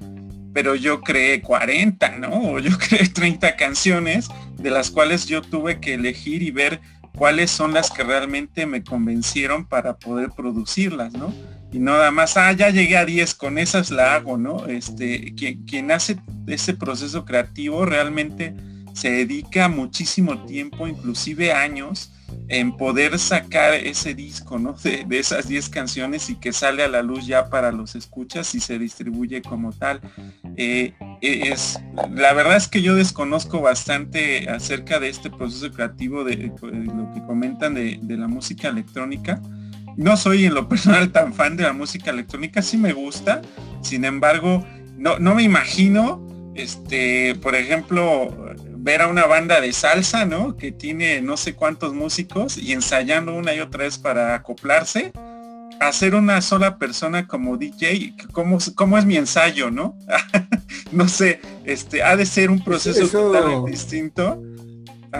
pero yo creé 40, ¿no? O yo <laughs> creé 30 canciones, de las cuales yo tuve que elegir y ver cuáles son las que realmente me convencieron para poder producirlas, ¿no? Y nada más, ah, ya llegué a 10, con esas la hago, ¿no? Este, quien, quien hace ese proceso creativo realmente se dedica muchísimo tiempo, inclusive años, en poder sacar ese disco, ¿no? De, esas 10 canciones y que sale a la luz ya para los escuchas y se distribuye como tal. Eh, es, la verdad es que yo desconozco bastante acerca de este proceso creativo de, lo que comentan de, la música electrónica. No soy en lo personal tan fan de la música electrónica, sí me gusta, sin embargo, no, no me imagino, este, por ejemplo, ver a una banda de salsa, ¿no? Que tiene no sé cuántos músicos y ensayando una y otra vez para acoplarse, hacer una sola persona como DJ, ¿cómo, cómo es mi ensayo, no? <laughs> no sé, este, ha de ser un proceso totalmente distinto.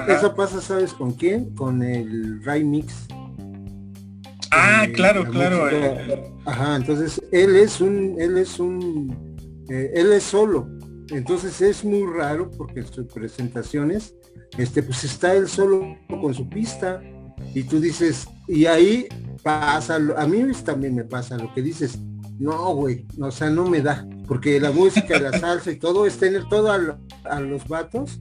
Eso pasa, ¿sabes con quién? Con el Mix. Ah, claro, claro. Eh. Ajá, entonces él es un, él es un, eh, él es solo. Entonces es muy raro porque en sus presentaciones, este, pues está él solo con su pista y tú dices, y ahí pasa, a mí también me pasa lo que dices, no, güey, o sea, no me da, porque la música, la salsa y todo es tener todo a, los vatos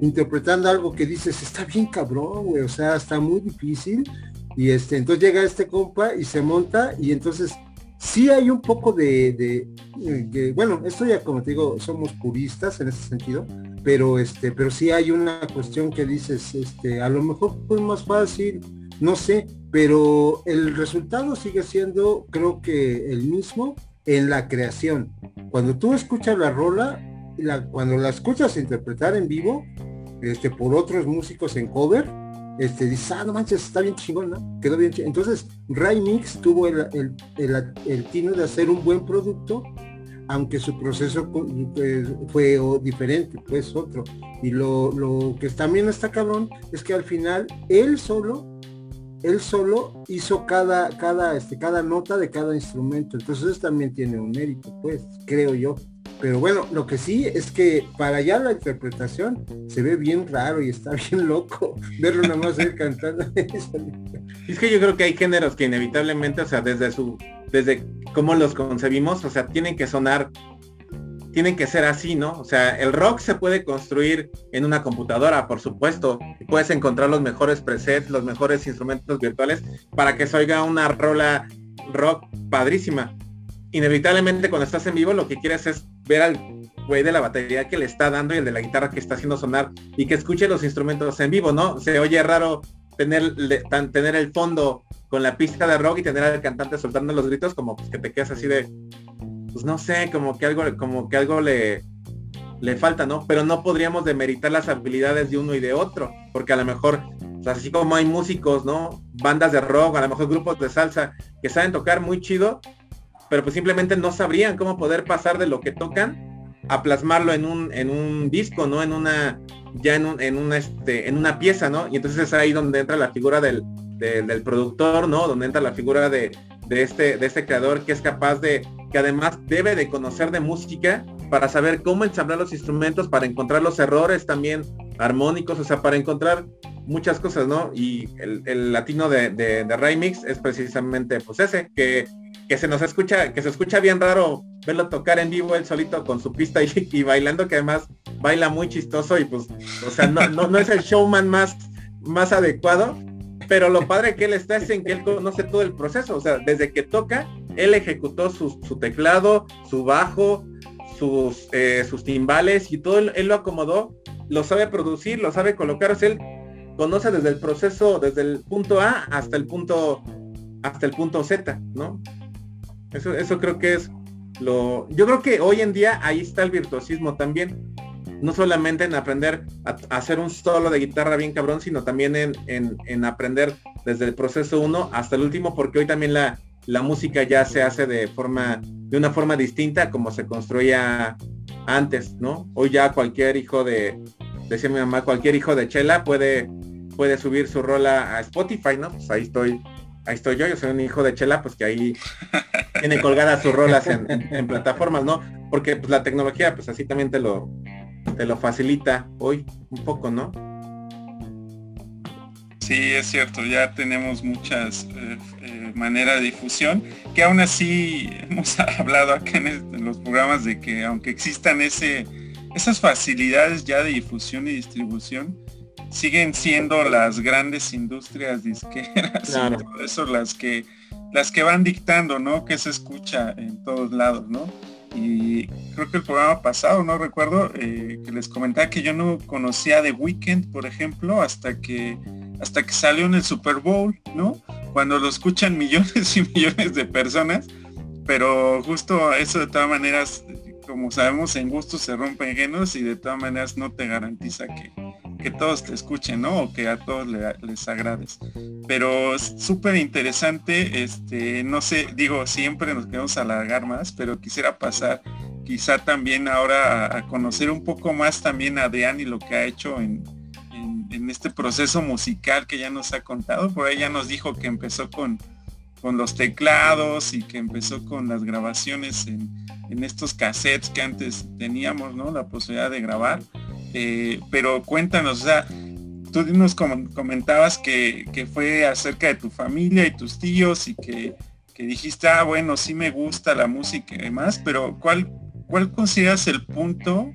interpretando algo que dices, está bien cabrón, güey, o sea, está muy difícil. Y este, entonces llega este compa y se monta y entonces sí hay un poco de, bueno, esto ya como te digo, somos puristas en ese sentido, pero este, pero sí hay una cuestión que dices, este, a lo mejor fue más fácil, no sé, pero el resultado sigue siendo, creo que el mismo en la creación. Cuando tú escuchas la rola, la, cuando la escuchas interpretar en vivo, este, por otros músicos en cover, este, dices, ah, no manches, está bien chingón, ¿no? Quedó bien chingón. Entonces, Ray Mix tuvo el, el, tino de hacer un buen producto, aunque su proceso pues, fue diferente, pues otro. Y lo, lo que también está cabrón es que al final él solo él solo hizo cada, cada, este, cada nota de cada instrumento. Entonces también tiene un mérito, pues, creo yo. Pero bueno, lo que sí es que para allá la interpretación se ve bien raro y está <laughs> bien loco verlo nada más él cantando. es que yo creo que hay géneros que inevitablemente, o sea, desde su, desde cómo los concebimos, o sea, tienen que sonar tienen que ser así, ¿no? O sea, el rock se puede construir en una computadora, por supuesto. Puedes encontrar los mejores presets, los mejores instrumentos virtuales para que se oiga una rola rock padrísima. Inevitablemente cuando estás en vivo lo que quieres es ver al güey de la batería que le está dando y el de la guitarra que está haciendo sonar y que escuche los instrumentos en vivo, ¿no? Se oye raro tener, tener el fondo con la pista de rock y tener al cantante soltando los gritos como pues, que te quedas así de pues no sé, como que algo, como que algo le, le falta, ¿no? Pero no podríamos demeritar las habilidades de uno y de otro, porque a lo mejor, así como hay músicos, ¿no? Bandas de rock, a lo mejor grupos de salsa que saben tocar muy chido, pero pues simplemente no sabrían cómo poder pasar de lo que tocan a plasmarlo en un, en un disco, ¿no? En una, ya en, un, en, una, este, en una pieza, ¿no? Y entonces es ahí donde entra la figura del, del productor, ¿no? Donde entra la figura de, de, este, de este creador que es capaz de, que además debe de conocer de música para saber cómo ensamblar los instrumentos, para encontrar los errores también armónicos, o sea, para encontrar muchas cosas, ¿no? Y el, latino de, de, Remix es precisamente pues ese, que, que se nos escucha, que se escucha bien raro verlo tocar en vivo él solito con su pista <laughs> y, bailando, que además baila muy chistoso y pues, o sea, no, no, no es el showman más, más adecuado, pero lo padre que él está es en que él conoce todo el proceso, o sea, desde que toca, él ejecutó su, teclado, su bajo, sus, eh, sus timbales y todo, él, lo acomodó, lo sabe producir, lo sabe colocar, o sea, él conoce desde el proceso, desde el punto A hasta el punto, hasta el punto Z, ¿no? Eso, eso creo que es lo, yo creo que hoy en día ahí está el virtuosismo también, no solamente en aprender a, hacer un solo de guitarra bien cabrón, sino también en, aprender desde el proceso 1 hasta el último, porque hoy también la, la música ya se hace de forma, de una forma distinta como se construía antes, ¿no? Hoy ya cualquier hijo de, decía mi mamá, cualquier hijo de Chela puede, puede subir su rola a Spotify, ¿no? Pues ahí estoy, ahí estoy yo, yo soy un hijo de Chela, pues que ahí tiene colgadas sus rolas en, en plataformas, ¿no? Porque pues la tecnología, pues así también te lo, te lo facilita hoy un poco, ¿no? Sí, es cierto, ya tenemos muchas eh, eh, maneras de difusión, que aún así hemos <laughs> hablado acá en, los programas de que aunque existan ese, esas facilidades ya de difusión y distribución, siguen siendo las grandes industrias disqueras eso las que las que van dictando, ¿no? Que se escucha en todos lados, ¿no? y creo que el programa pasado, no recuerdo, eh, que les comentaba que yo no conocía de Weekend, por ejemplo, hasta que hasta que salió en el Super Bowl, ¿no? Cuando lo escuchan <laughs> millones y millones de personas, pero justo eso de todas maneras como sabemos, en gustos se rompen géneros y de todas maneras no te garantiza que, que todos te escuchen, ¿no? O que a todos les agrades. Pero súper interesante, este, no sé, digo, siempre nos queremos alargar más, pero quisiera pasar quizá también ahora a, conocer un poco más también a Dean y lo que ha hecho en, en, este proceso musical que ya nos ha contado. Por ahí ya nos dijo que empezó con, con los teclados y que empezó con las grabaciones en, en estos cassettes que antes teníamos, ¿no? La posibilidad de grabar. Eh, pero cuéntanos, o sea, tú nos comentabas que, fue acerca de tu familia y tus tíos y que, dijiste, ah, bueno, sí me gusta la música y demás, pero ¿cuál, cuál consideras el punto,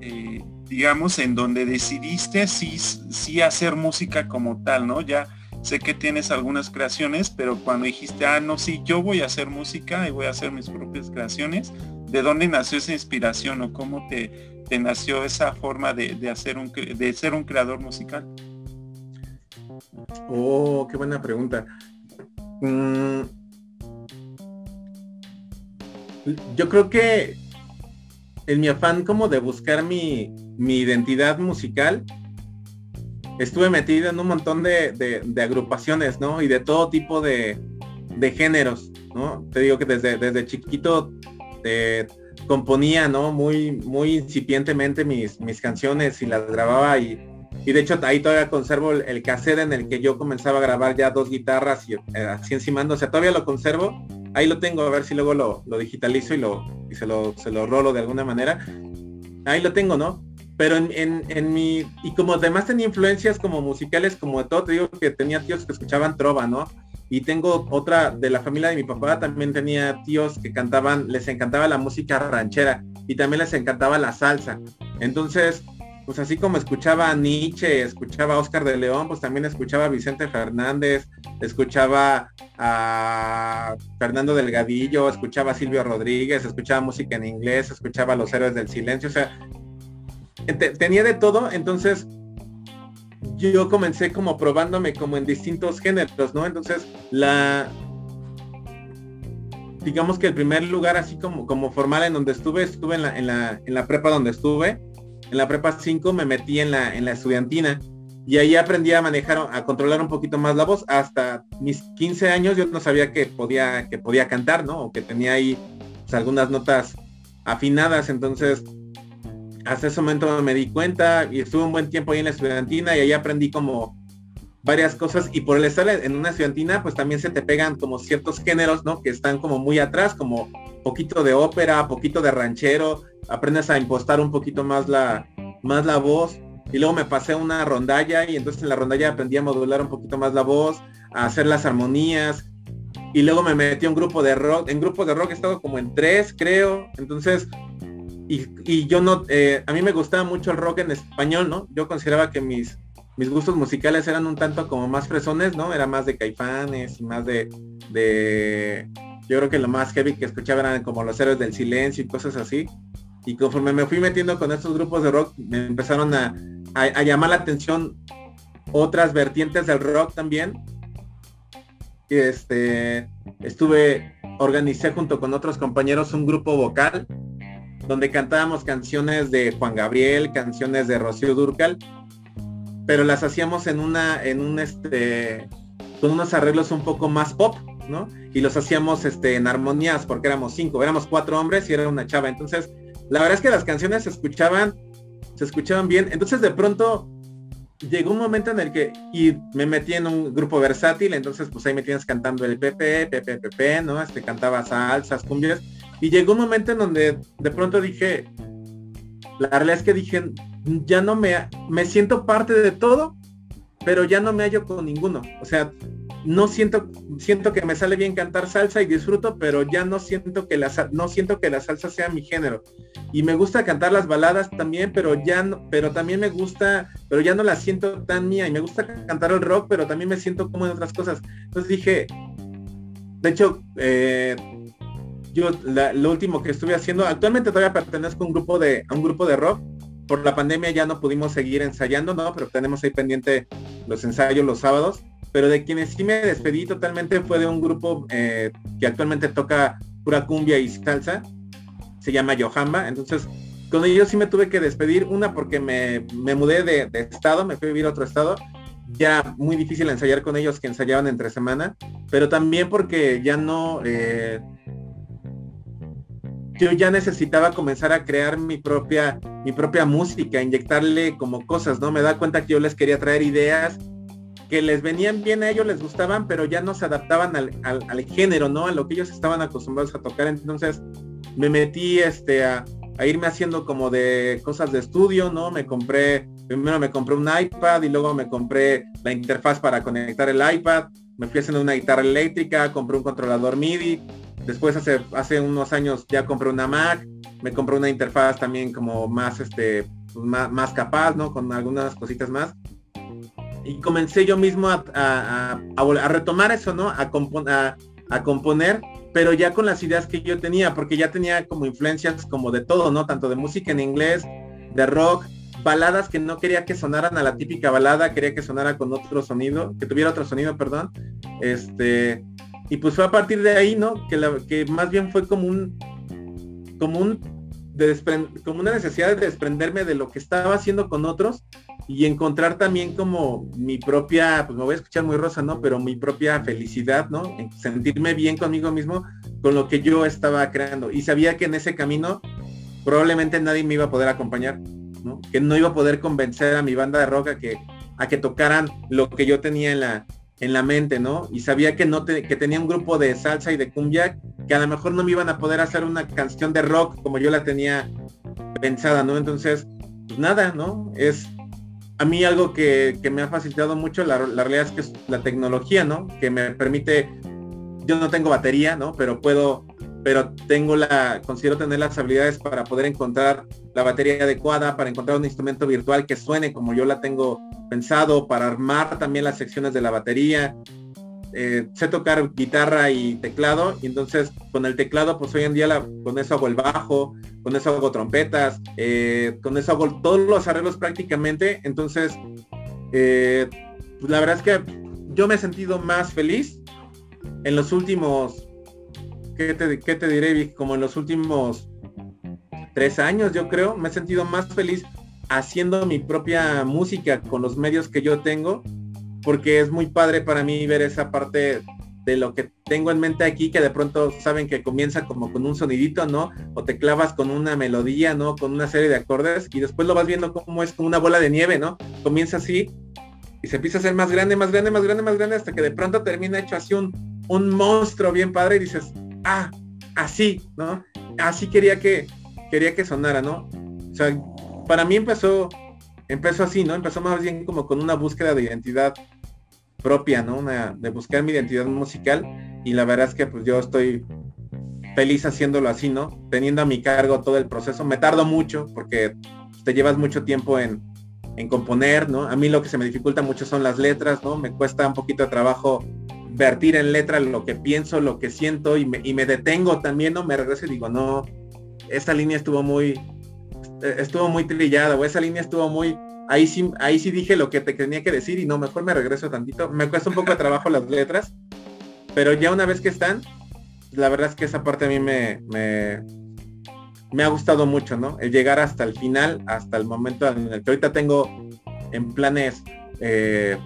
eh, digamos, en donde decidiste sí, sí hacer música como tal, ¿no? Ya sé que tienes algunas creaciones, pero cuando dijiste, ah, no, sí, yo voy a hacer música y voy a hacer mis propias creaciones, ¿de dónde nació esa inspiración o cómo te, te nació esa forma de, hacer un, de ser un creador musical? Oh, qué buena pregunta. Mm, yo creo que en mi afán como de buscar mi, identidad musical, estuve metido en un montón de, agrupaciones, ¿no? Y de todo tipo de, géneros, ¿no? Te digo que desde, desde chiquito eh, componía, ¿no? Muy, muy incipientemente mis, mis canciones y las grababa y, y de hecho ahí todavía conservo el, cassette en el que yo comenzaba a grabar ya dos guitarras y eh, así encimando, o sea, todavía lo conservo, ahí lo tengo, a ver si luego lo, lo digitalizo y lo y se lo, se lo rolo de alguna manera. Ahí lo tengo, ¿no? Pero en, en, en, mi, y como además tenía influencias como musicales, como de todo, te digo que tenía tíos que escuchaban trova, ¿no? Y tengo otra de la familia de mi papá, también tenía tíos que cantaban, les encantaba la música ranchera y también les encantaba la salsa. Entonces, pues así como escuchaba a Nietzsche, escuchaba a Oscar de León, pues también escuchaba a Vicente Fernández, escuchaba a Fernando Delgadillo, escuchaba a Silvio Rodríguez, escuchaba música en inglés, escuchaba a los héroes del silencio, o sea, tenía de todo, entonces yo comencé como probándome como en distintos géneros, ¿no? Entonces, la digamos que el primer lugar así como, como formal en donde estuve, estuve en la, en la, en la prepa donde estuve. En la prepa 5 me metí en la, en la estudiantina y ahí aprendí a manejar, a controlar un poquito más la voz. Hasta mis 15 años yo no sabía que podía, que podía cantar, ¿no? O que tenía ahí pues, algunas notas afinadas. Entonces, hasta ese momento me di cuenta y estuve un buen tiempo ahí en la estudiantina y ahí aprendí como varias cosas y por el estar en una estudiantina pues también se te pegan como ciertos géneros, ¿no? Que están como muy atrás, como poquito de ópera, poquito de ranchero, aprendes a impostar un poquito más la, más la voz. Y luego me pasé una rondalla y entonces en la rondalla aprendí a modular un poquito más la voz, a hacer las armonías. Y luego me metí a un grupo de rock, en grupos de rock he estado como en tres creo, entonces y, yo no, eh, a mí me gustaba mucho el rock en español, ¿no? Yo consideraba que mis, mis gustos musicales eran un tanto como más fresones, ¿no? Era más de caifanes y más de, de, yo creo que lo más heavy que escuchaba eran como los héroes del silencio y cosas así. Y conforme me fui metiendo con estos grupos de rock, me empezaron a, a llamar la atención otras vertientes del rock también. Este, estuve, organicé junto con otros compañeros un grupo vocal donde cantábamos canciones de Juan Gabriel, canciones de Rocío Durcal, pero las hacíamos en una, en un este, con unos arreglos un poco más pop, ¿no? Y los hacíamos este, en armonías, porque éramos cinco, éramos cuatro hombres y era una chava. Entonces, la verdad es que las canciones se escuchaban, se escuchaban bien. Entonces de pronto llegó un momento en el que y me metí en un grupo versátil, entonces pues ahí me tienes cantando el Pepe, Pepe, Pepe, ¿no? Este cantaba salsas, cumbias y llegó un momento en donde de pronto dije, la realidad es que dije, ya no me, me siento parte de todo, pero ya no me hallo con ninguno. O sea, no siento, siento que me sale bien cantar salsa y disfruto, pero ya no siento que la, no siento que la salsa sea mi género. Y me gusta cantar las baladas también, pero ya no, pero también me gusta, pero ya no la siento tan mía. Y me gusta cantar el rock, pero también me siento como en otras cosas. Entonces dije, de hecho, eh, yo lo último que estuve haciendo, actualmente todavía pertenezco a un grupo de, a un grupo de rock. Por la pandemia ya no pudimos seguir ensayando, ¿no? Pero tenemos ahí pendiente los ensayos los sábados. Pero de quienes sí me despedí totalmente fue de un grupo eh, que actualmente toca pura cumbia y salsa. se llama Yohamba. Entonces, con ellos sí me tuve que despedir. Una porque me, mudé de, estado, me fui a vivir a otro estado. Ya muy difícil ensayar con ellos que ensayaban entre semana. Pero también porque ya no... Eh, yo ya necesitaba comenzar a crear mi propia, mi propia música, inyectarle como cosas, ¿no? Me da cuenta que yo les quería traer ideas que les venían bien a ellos, les gustaban, pero ya no se adaptaban al, al, género, ¿no? A lo que ellos estaban acostumbrados a tocar. Entonces me metí este, a, irme haciendo como de cosas de estudio, ¿no? Me compré, primero me compré un iPad y luego me compré la interfaz para conectar el iPad. Me fui haciendo una guitarra eléctrica, compré un controlador MIDI. Después hace, hace unos años ya compré una Mac. Me compré una interfaz también como más, este, más, más capaz, ¿no? Con algunas cositas más y comencé yo mismo a, retomar eso, ¿no? A, a, componer, pero ya con las ideas que yo tenía, porque ya tenía como influencias como de todo, ¿no? Tanto de música en inglés, de rock, baladas que no quería que sonaran a la típica balada, quería que sonara con otro sonido, que tuviera otro sonido, perdón. Este, y pues fue a partir de ahí, ¿no? Que, la, que más bien fue como un, como un, como una necesidad de desprenderme de lo que estaba haciendo con otros y encontrar también como mi propia, pues me voy a escuchar muy rosa, ¿no? Pero mi propia felicidad, ¿no? sentirme bien conmigo mismo con lo que yo estaba creando. Y sabía que en ese camino probablemente nadie me iba a poder acompañar, ¿no? Que no iba a poder convencer a mi banda de rock que, a que tocaran lo que yo tenía en la, en la mente, ¿no? Y sabía que no que tenía un grupo de salsa y de cumbia que a lo mejor no me iban a poder hacer una canción de rock como yo la tenía pensada, ¿no? Entonces, pues nada, ¿no? Es a mí algo que, me ha facilitado mucho, la, realidad es que es la tecnología, ¿no? Que me permite, yo no tengo batería, ¿no? Pero puedo, pero tengo la, considero tener las habilidades para poder encontrar la batería adecuada, para encontrar un instrumento virtual que suene como yo la tengo pensado, para armar también las secciones de la batería, eh, sé tocar guitarra y teclado y entonces con el teclado pues hoy en día con eso hago el bajo, con eso hago trompetas, eh, con eso hago todos los arreglos prácticamente, entonces eh, pues la verdad es que yo me he sentido más feliz en los últimos, ¿qué te, qué te diré? Como en los últimos tres años yo creo, me he sentido más feliz haciendo mi propia música con los medios que yo tengo porque es muy padre para mí ver esa parte de lo que tengo en mente aquí, que de pronto saben que comienza como con un sonidito, ¿no? O te clavas con una melodía, ¿no? Con una serie de acordes y después lo vas viendo como es como una bola de nieve, ¿no? Comienza así y se empieza a ser más grande, más grande, más grande, más grande, hasta que de pronto termina hecho así un, un monstruo bien padre y dices, ah, así, ¿no? Así quería que, quería que sonara, ¿no? O sea, para mí empezó empezó así, ¿no? Empezó más bien como con una búsqueda de identidad propia, ¿no? Una, de buscar mi identidad musical y la verdad es que pues yo estoy feliz haciéndolo así, ¿no? Teniendo a mi cargo todo el proceso. Me tardo mucho porque te llevas mucho tiempo en, en componer, ¿no? A mí lo que se me dificulta mucho son las letras, ¿no? Me cuesta un poquito de trabajo vertir en letra lo que pienso, lo que siento y me, y me detengo también, ¿no? Me regreso y digo, no, esa línea estuvo muy, estuvo muy trillada o esa línea estuvo muy ahí sí ahí sí dije lo que te tenía que decir y no mejor me regreso tantito me cuesta un poco de trabajo las letras pero ya una vez que están la verdad es que esa parte a mí me, me, ha gustado mucho no el llegar hasta el final hasta el momento en el que ahorita tengo en planes eh,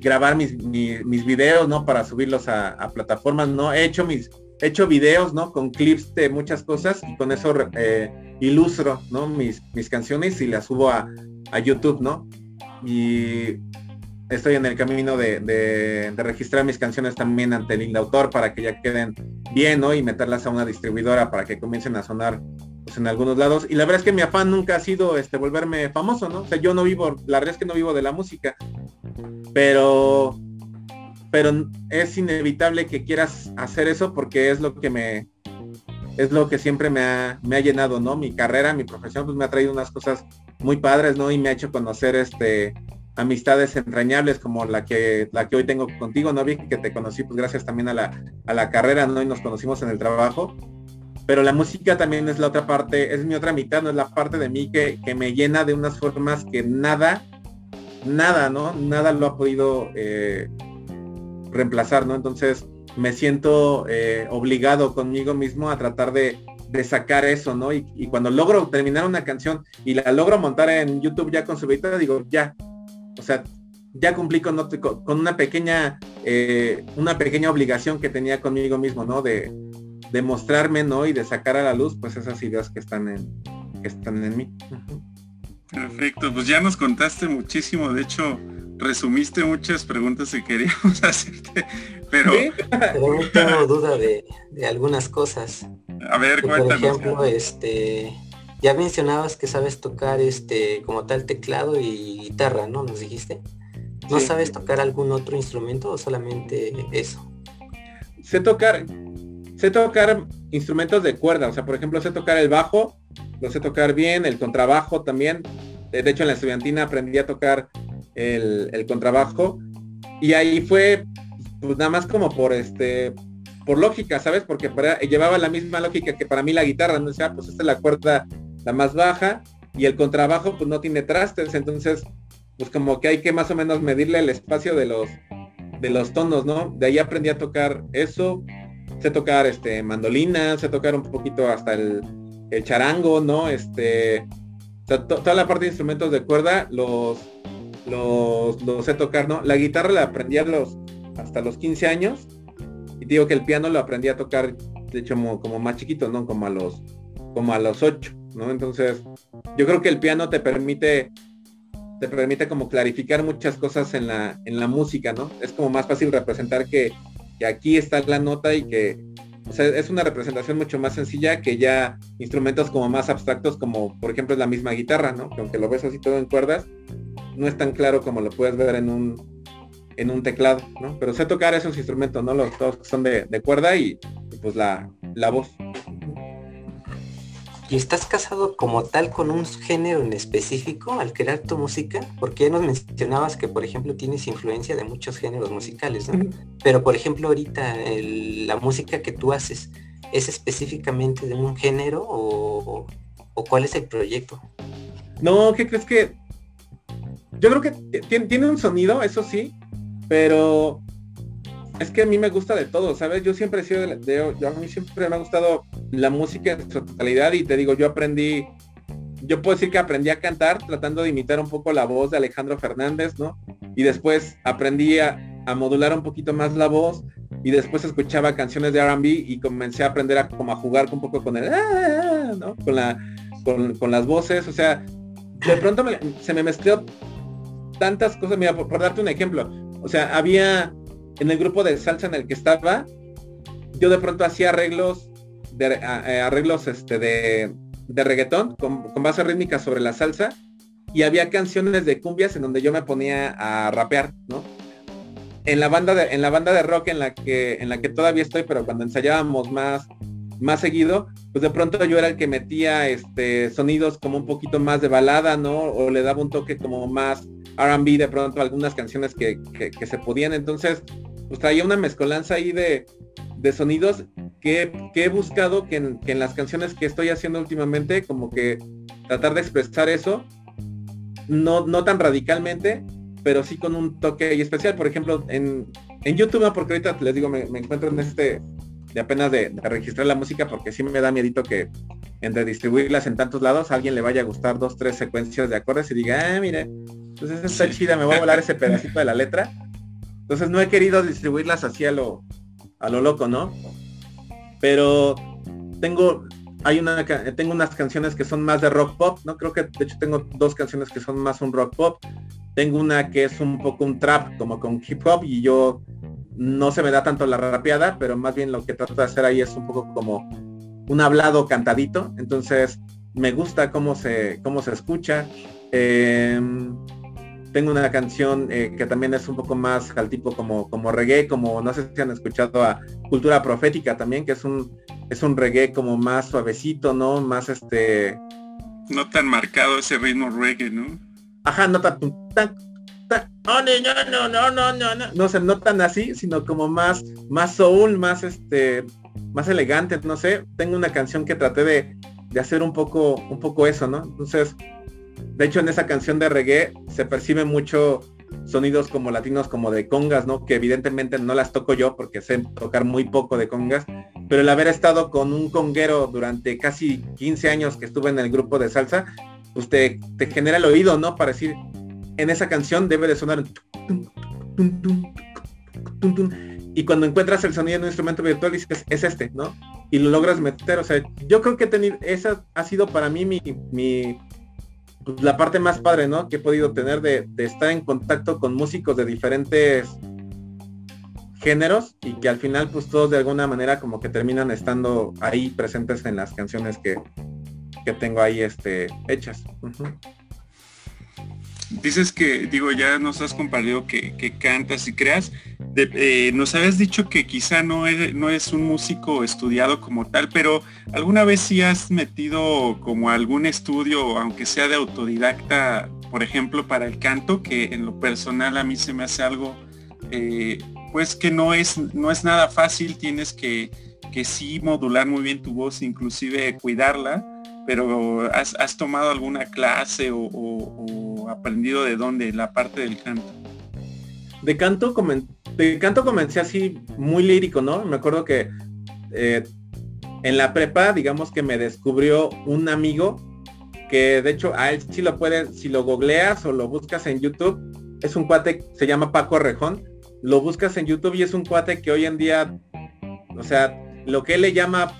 grabar mis, mis, videos no para subirlos a, a plataformas no he hecho mis he hecho videos, ¿no? Con clips de muchas cosas y con eso eh, ilustro, ¿no? Mis, mis canciones y las subo a, YouTube, ¿no? Y estoy en el camino de, registrar mis canciones también ante el indautor para que ya queden bien, ¿no? Y meterlas a una distribuidora para que comiencen a sonar pues, en algunos lados. Y la verdad es que mi afán nunca ha sido este volverme famoso, ¿no? O sea, yo no vivo, la verdad es que no vivo de la música. Pero pero es inevitable que quieras hacer eso porque es lo que me es lo que siempre me ha, me ha llenado, ¿no? Mi carrera, mi profesión, pues me ha traído unas cosas muy padres, ¿no? Y me ha hecho conocer este amistades entrañables como la que la que hoy tengo contigo, ¿no? Vi que te conocí pues gracias también a la, a la carrera, ¿no? Y nos conocimos en el trabajo. Pero la música también es la otra parte, es mi otra mitad, no es la parte de mí que, que me llena de unas formas que nada, nada, ¿no? Nada lo ha podido eh, reemplazar, ¿no? Entonces me siento eh, obligado conmigo mismo a tratar de, de sacar eso, ¿no? Y, cuando logro terminar una canción y la logro montar en YouTube ya con su vida, digo, ya, o sea, ya cumplí con, con una pequeña, eh, una pequeña obligación que tenía conmigo mismo, ¿no? De, de mostrarme, ¿no? Y de sacar a la luz, pues esas ideas que están en, que están en mí. Perfecto, pues ya nos contaste muchísimo, de hecho, resumiste muchas preguntas que queríamos <laughs> hacerte, pero... Tengo <laughs> duda de, algunas cosas. A ver, Por ejemplo, este, ya mencionabas que sabes tocar este como tal teclado y guitarra, ¿no? Nos dijiste. ¿No sabes tocar algún otro instrumento o solamente eso? Sé tocar, sé tocar instrumentos de cuerda, o sea, por ejemplo, sé tocar el bajo, lo sé tocar bien, el contrabajo también. De hecho, en la estudiantina aprendí a tocar el, contrabajo y ahí fue pues nada más como por este por lógica, ¿sabes? Porque llevaba la misma lógica que para mí la guitarra, no sea, pues esta es la cuerda la más baja y el contrabajo pues no tiene trastes, entonces pues como que hay que más o menos medirle el espacio de los de los tonos, ¿no? De ahí aprendí a tocar eso, sé tocar este mandolina, sé tocar un poquito hasta el, el charango, ¿no? Este, toda la parte de instrumentos de cuerda los los, sé tocar, ¿no? La guitarra la aprendí a los, hasta los 15 años. Y digo que el piano lo aprendí a tocar, de hecho, como, más chiquito, ¿no? Como a los, como a los 8, ¿no? Entonces, yo creo que el piano te permite, te permite como clarificar muchas cosas en la, en la música, ¿no? Es como más fácil representar que, que aquí está la nota y que, o sea, es una representación mucho más sencilla que ya instrumentos como más abstractos como por ejemplo la misma guitarra, ¿no? Que aunque lo ves así todo en cuerdas, no es tan claro como lo puedes ver en un en un teclado, ¿no? Pero sé tocar esos instrumentos, ¿no? Los todos son de, cuerda y, pues la, la voz. ¿Y estás casado como tal con un género en específico al crear tu música? Porque ya nos mencionabas que, por ejemplo, tienes influencia de muchos géneros musicales, ¿no? Pero, por ejemplo, ahorita la música que tú haces, ¿es específicamente de un género o, o cuál es el proyecto? No, ¿qué crees que yo creo que tiene, un sonido, eso sí, pero es que a mí me gusta de todo, ¿sabes? Yo siempre he sido de, yo, a mí siempre me ha gustado la música en su totalidad y te digo, yo aprendí, yo puedo decir que aprendí a cantar tratando de imitar un poco la voz de Alejandro Fernández, ¿no? Y después aprendí a, modular un poquito más la voz y después escuchaba canciones de R&B y comencé a aprender a como a jugar un poco con el, ah", ¿no? Con la, con, las voces, o sea, de pronto se me mezcló tantas cosas, mira, por, darte un ejemplo, o sea, había en el grupo de salsa en el que estaba, yo de pronto hacía arreglos de eh, arreglos este de, reggaetón con, base rítmica sobre la salsa y había canciones de cumbias en donde yo me ponía a rapear, ¿no? En la banda de, en la banda de rock en la que en la que todavía estoy, pero cuando ensayábamos más más seguido, pues de pronto yo era el que metía este sonidos como un poquito más de balada, ¿no? O le daba un toque como más RB de pronto algunas canciones que, se podían. Entonces, pues traía una mezcolanza ahí de, sonidos que, he buscado que en, las canciones que estoy haciendo últimamente, como que tratar de expresar eso, no, no tan radicalmente, pero sí con un toque especial. Por ejemplo, en, en YouTube, porque ahorita les digo, me, encuentro en este de apenas de, registrar la música porque sí me da miedito que entre distribuirlas en tantos lados a alguien le vaya a gustar dos, tres secuencias de acordes y diga, ah, mire, entonces pues está chida, me voy a volar <laughs> ese pedacito de la letra. Entonces no he querido distribuirlas así a lo, a lo loco, ¿no? Pero tengo, hay una, tengo unas canciones que son más de rock pop, ¿no? Creo que de hecho tengo dos canciones que son más un rock pop. Tengo una que es un poco un trap, como con hip hop, y yo no se me da tanto la rapeada, pero más bien lo que trato de hacer ahí es un poco como un hablado cantadito. Entonces me gusta cómo se, cómo se escucha. Em, tengo una canción eh, que también es un poco más al tipo como, como reggae, como no sé si han escuchado a Cultura Profética también, que es un, es un reggae como más suavecito, ¿no? Más este... No tan marcado ese ritmo reggae, ¿no? Ajá, no tan, tan, no, no, no, no, no, no, no, se no tan así, sino como más, más soul, más este, más elegante, no sé. Tengo una canción que traté de, de hacer un poco, un poco eso, ¿no? Entonces, de hecho, en esa canción de reggae se percibe mucho sonidos como latinos, como de congas, ¿no? Que evidentemente no las toco yo porque sé tocar muy poco de congas, pero el haber estado con un conguero durante casi 15 años que estuve en el grupo de salsa, pues te genera el oído, ¿no? Para decir, en esa canción debe de sonar y cuando encuentras el sonido en un instrumento virtual dices es este, ¿no? Y lo logras meter, o sea, yo creo que tenido, esa ha sido para mí mi pues, la parte más padre, ¿no? Que he podido tener de, estar en contacto con músicos de diferentes géneros y que al final pues todos de alguna manera como que terminan estando ahí presentes en las canciones que, que tengo ahí este, hechas. Dices que, digo, ya nos has compartido que, cantas y creas. Eh, nos habías dicho que quizá no es, no es un músico estudiado como tal, pero ¿alguna vez sí has metido como algún estudio, aunque sea de autodidacta, por ejemplo, para el canto, que en lo personal a mí se me hace algo, eh, pues que no es, no es nada fácil, tienes que, que sí modular muy bien tu voz, inclusive cuidarla pero ¿has, tomado alguna clase o, aprendido de dónde la parte del canto? De canto, de canto comencé así muy lírico, ¿no? Me acuerdo que eh, en la prepa, digamos que me descubrió un amigo que de hecho a él sí lo puedes, si lo googleas o lo buscas en YouTube, es un cuate, se llama Paco Rejón, lo buscas en YouTube y es un cuate que hoy en día, o sea, lo que él le llama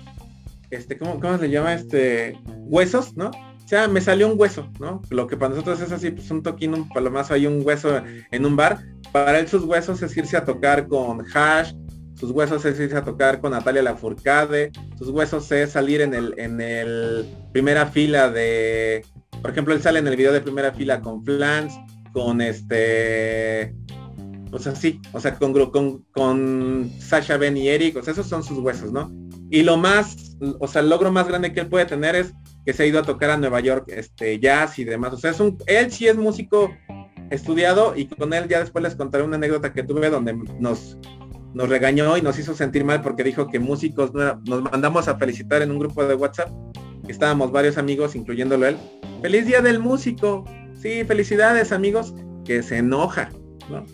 este, ¿cómo, ¿cómo, se llama? Este, huesos, ¿no? O sea, me salió un hueso, ¿no? Lo que para nosotros es así, pues un toquín, un palomazo, hay un hueso en un bar. Para él sus huesos es irse a tocar con Hash, sus huesos es irse a tocar con Natalia Lafourcade, sus huesos es salir en el, en el primera fila de, por ejemplo, él sale en el video de primera fila con Flans, con este, o sea, sí, o sea, con, con, con Sasha Ben y Eric, o sea, esos son sus huesos, ¿no? Y lo más, o sea, el logro más grande que él puede tener es que se ha ido a tocar a Nueva York, este, jazz y demás. O sea, es un, él sí es músico estudiado y con él ya después les contaré una anécdota que tuve donde nos, nos regañó y nos hizo sentir mal porque dijo que músicos nos mandamos a felicitar en un grupo de WhatsApp. Estábamos varios amigos, incluyéndolo él. Feliz día del músico. Sí, felicidades amigos. Que se enoja, ¿no?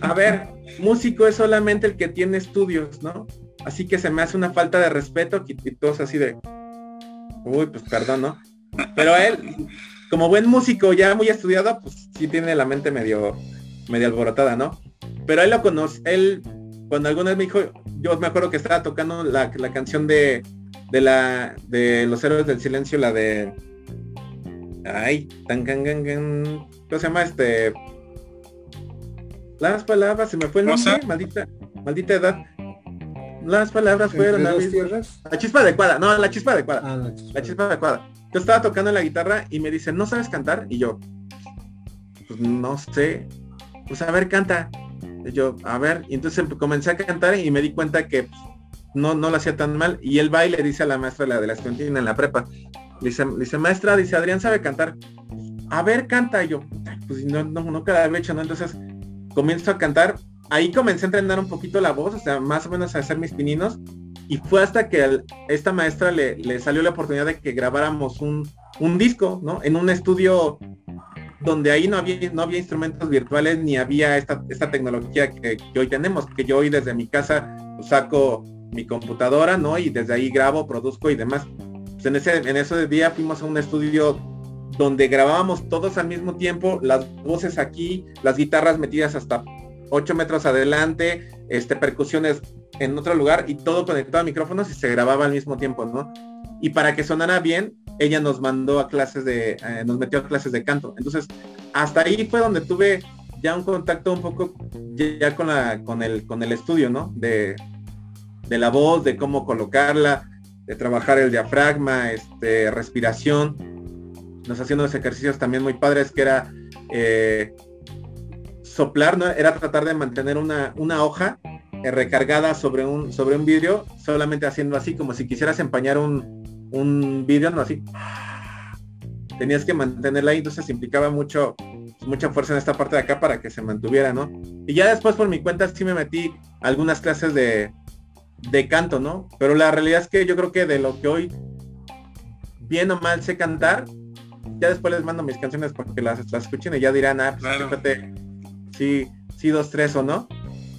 A ver, músico es solamente el que tiene estudios, ¿no? Así que se me hace una falta de respeto y, todos así de, uy, pues perdón, ¿no? Pero él, como buen músico ya muy estudiado, pues sí tiene la mente medio, medio alborotada, ¿no? Pero él lo conoce, él, cuando alguna vez me dijo, yo me acuerdo que estaba tocando la, canción de, de la, de los héroes del silencio, la de, ay, tan, can, can, ¿cómo se llama este? Las palabras, se me fue el nombre, maldita, maldita edad. Las palabras fueron La chispa adecuada, no, la chispa adecuada. Ah, la, chispa. adecuada. Yo estaba tocando la guitarra y me dice, ¿no sabes cantar? Y yo, pues no sé. Pues a ver, canta. Y yo, a ver, y entonces comencé a cantar y me di cuenta que pues, no, no lo hacía tan mal. Y el baile dice a la maestra la de la estudiantina en la prepa. Dice, dice, maestra, dice, Adrián sabe cantar. A ver, canta. Y yo, pues no, no, no cada hecho, ¿no? Entonces comienzo a cantar ahí comencé a entrenar un poquito la voz, o sea, más o menos a hacer mis pininos. Y fue hasta que esta maestra le, salió la oportunidad de que grabáramos un, disco, ¿no? En un estudio donde ahí no había, instrumentos virtuales ni había esta, tecnología que, hoy tenemos, que yo hoy desde mi casa saco mi computadora, ¿no? Y desde ahí grabo, produzco y demás. Pues en ese, en ese día fuimos a un estudio donde grabábamos todos al mismo tiempo, las voces aquí, las guitarras metidas hasta 8 metros adelante, este, percusiones en otro lugar y todo conectado a micrófonos y se grababa al mismo tiempo, ¿no? Y para que sonara bien, ella nos mandó a clases de, eh, nos metió a clases de canto. Entonces, hasta ahí fue donde tuve ya un contacto un poco ya con la, con el, con el estudio, ¿no? De, de la voz, de cómo colocarla, de trabajar el diafragma, este, respiración. Nos haciendo unos ejercicios también muy padres que era eh, soplar, ¿no? Era tratar de mantener una, una hoja eh, recargada sobre un, sobre un vidrio, solamente haciendo así, como si quisieras empañar un, un vidrio, ¿no? Así. Tenías que mantenerla ahí, entonces implicaba mucho, mucha fuerza en esta parte de acá para que se mantuviera, ¿no? Y ya después por mi cuenta sí me metí algunas clases de, de canto, ¿no? Pero la realidad es que yo creo que de lo que hoy bien o mal sé cantar, ya después les mando mis canciones porque las, las escuchen y ya dirán, ah, pues sí, sí, dos, tres o no.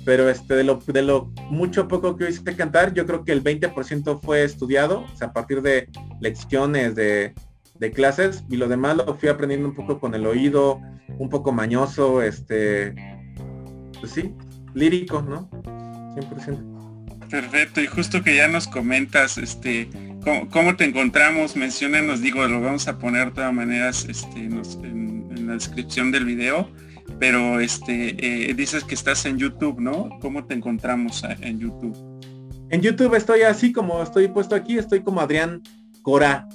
pero este, de lo, de lo mucho poco que hice cantar, yo creo que el 20% fue estudiado, o sea, a partir de lecciones, de, de clases, y lo demás lo fui aprendiendo un poco con el oído, un poco mañoso, este, pues sí, lírico, ¿no? 100%. Perfecto, y justo que ya nos comentas, este, cómo, te encontramos, mencionanos, digo, lo vamos a poner de todas maneras este, en, la descripción del video, pero este, eh, dices que estás en YouTube, ¿no? ¿Cómo te encontramos en YouTube? En YouTube estoy así como estoy puesto aquí, estoy como Adrián Cora.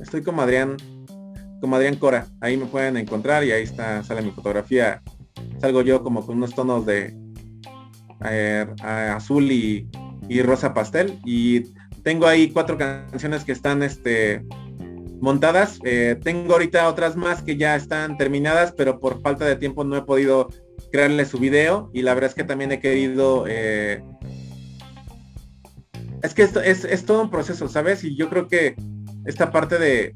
Estoy como Adrián, como Adrián Cora. Ahí me pueden encontrar y ahí está, sale mi fotografía. Salgo yo como con unos tonos de eh, azul y, y rosa pastel. Y tengo ahí cuatro canciones que están este, montadas. Eh, tengo ahorita otras más que ya están terminadas, pero por falta de tiempo no he podido crearle su video. Y la verdad es que también he querido... Eh, es que esto es, es, todo un proceso, ¿sabes? Y yo creo que esta parte de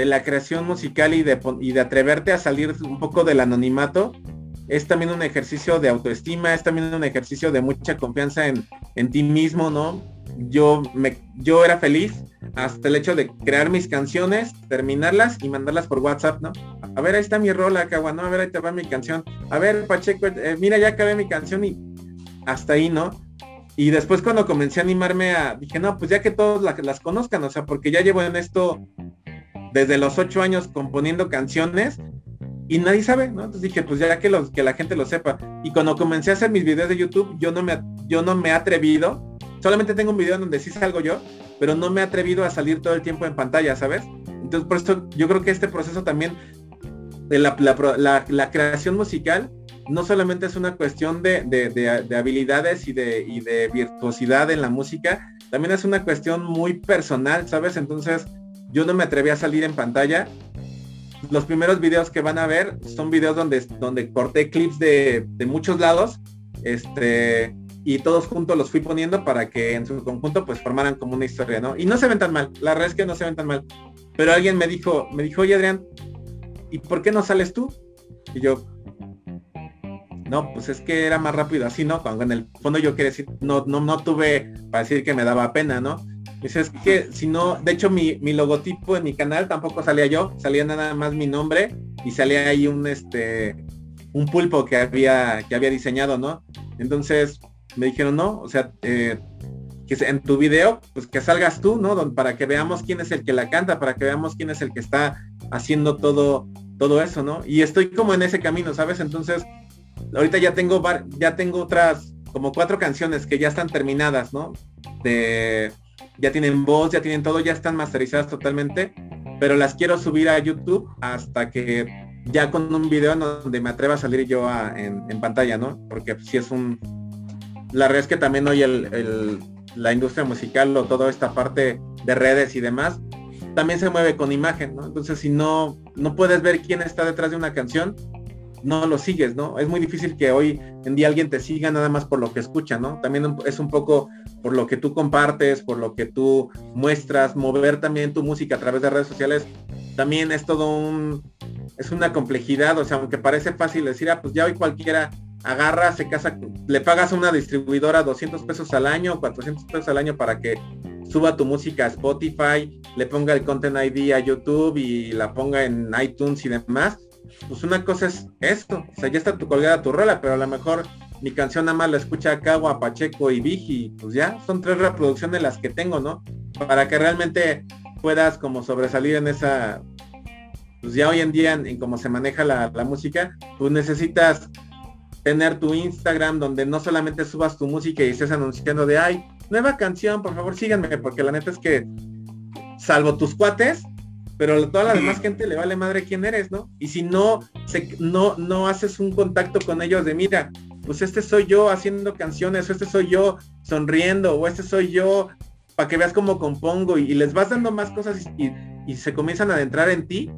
de la creación musical y de, y de atreverte a salir un poco del anonimato es también un ejercicio de autoestima, es también un ejercicio de mucha confianza en, en ti mismo, ¿no? Yo, me, yo era feliz hasta el hecho de crear mis canciones, terminarlas y mandarlas por WhatsApp, ¿no? A ver, ahí está mi rola, Cagua, ¿no? A ver, ahí te va mi canción. A ver, Pacheco, eh, mira, ya acabé mi canción y hasta ahí, ¿no? Y después cuando comencé a animarme a, dije, no, pues ya que todos las conozcan, o sea, porque ya llevo en esto desde los ocho años componiendo canciones, y nadie sabe, ¿no? Entonces dije, pues ya que, los, que la gente lo sepa. Y cuando comencé a hacer mis videos de YouTube, yo no me, yo no me he atrevido, solamente tengo un video en donde sí salgo yo, pero no me he atrevido a salir todo el tiempo en pantalla, ¿sabes? Entonces por eso yo creo que este proceso también de la, creación musical no solamente es una cuestión de, de, habilidades y y de virtuosidad en la música, también es una cuestión muy personal, ¿sabes? Entonces yo no me atreví a salir en pantalla los primeros videos que van a ver son videos donde, donde corté clips de, muchos lados, este, y todos juntos los fui poniendo para que en su conjunto pues formaran como una historia, ¿no? Y no se ven tan mal, la verdad es que no se ven tan mal. Pero alguien me dijo, me dijo, oye Adrián, ¿y por qué no sales tú? Y yo, no, pues es que era más rápido así, ¿no? Cuando en el fondo yo quería decir, no, no, no tuve para decir que me daba pena, ¿no? Dice, es que si no, de hecho mi, logotipo en mi canal tampoco salía yo, salía nada más mi nombre y salía ahí un este un pulpo que había que había diseñado, ¿no? Entonces me dijeron, no, o sea, eh, que en tu video, pues que salgas tú, ¿no? Para que veamos quién es el que la canta, para que veamos quién es el que está haciendo todo, todo eso, ¿no? Y estoy como en ese camino, ¿sabes? Entonces, ahorita ya tengo ya tengo otras como cuatro canciones que ya están terminadas, ¿no? De ya tienen voz, ya tienen todo, ya están masterizadas totalmente, pero las quiero subir a YouTube hasta que ya con un video donde me atreva a salir yo en, pantalla, ¿no? Porque si es un... La verdad es que también hoy el, la industria musical o toda esta parte de redes y demás, también se mueve con imagen, ¿no? Entonces si no, no puedes ver quién está detrás de una canción, no lo sigues, ¿no? Es muy difícil que hoy en día alguien te siga nada más por lo que escucha, ¿no? También es un poco por lo que tú compartes, por lo que tú muestras, mover también tu música a través de redes sociales, también es todo un, es una complejidad, o sea, aunque parece fácil decir, ah, pues ya hoy cualquiera agarra, se casa, le pagas a una distribuidora 200 pesos al año, 400 pesos al año para que suba tu música a Spotify, le ponga el Content ID a YouTube y la ponga en iTunes y demás pues una cosa es esto, o sea, ya está tu colgada tu rola, pero a lo mejor mi canción nada más la escucha Cagua, Pacheco y Vigi, pues ya, son tres reproducciones las que tengo, ¿no? Para que realmente puedas como sobresalir en esa, pues ya hoy en día en, cómo se maneja la, la, música, pues necesitas tener tu Instagram donde no solamente subas tu música y estés anunciando de, ay, nueva canción, por favor síganme, porque la neta es que, salvo tus cuates, pero toda la demás gente le vale madre quién eres, ¿no? Y si no, se, no, no haces un contacto con ellos de, mira, pues este soy yo haciendo canciones, o este soy yo sonriendo, o este soy yo, para que veas cómo compongo, y, les vas dando más cosas y, se comienzan a adentrar en ti,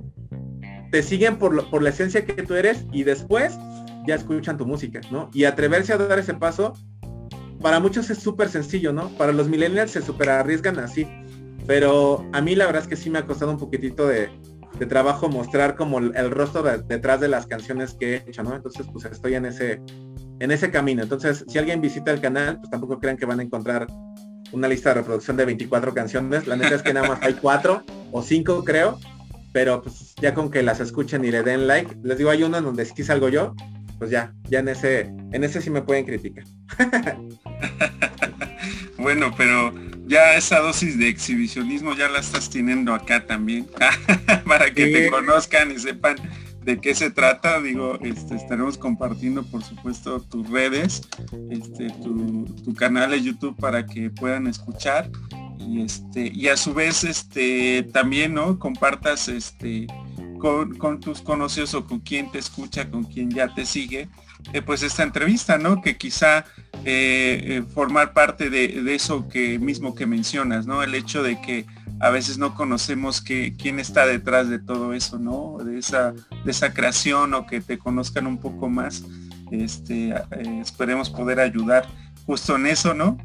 te siguen por, por la esencia que tú eres, y después ya escuchan tu música, ¿no? Y atreverse a dar ese paso, para muchos es súper sencillo, ¿no? Para los millennials se super arriesgan así pero a mí la verdad es que sí me ha costado un poquitito de, trabajo mostrar como el, rostro detrás de las canciones que he hecho, ¿no? Entonces pues estoy en ese, en ese camino. Entonces, si alguien visita el canal, pues tampoco crean que van a encontrar una lista de reproducción de 24 canciones. La neta es que nada más hay cuatro o cinco, creo. Pero pues ya con que las escuchen y le den like, les digo, hay en donde sí salgo yo, pues ya, ya en ese, en ese sí me pueden criticar. <laughs> bueno, pero ya esa dosis de exhibicionismo ya la estás teniendo acá también, <laughs> para que te conozcan y sepan de qué se trata. Digo, este, estaremos compartiendo, por supuesto, tus redes, este, tu, canal de YouTube para que puedan escuchar. Y este, y a su vez, este, también, ¿no? Compartas este con, tus conocidos o con quien te escucha, con quien ya te sigue, eh, pues esta entrevista, ¿no? Que quizá eh, eh, formar parte de, eso que mismo que mencionas, ¿no? El hecho de que a veces no conocemos que, quién está detrás de todo eso, ¿no? De esa, de esa creación o que te conozcan un poco más. Este, esperemos poder ayudar justo en eso, ¿no?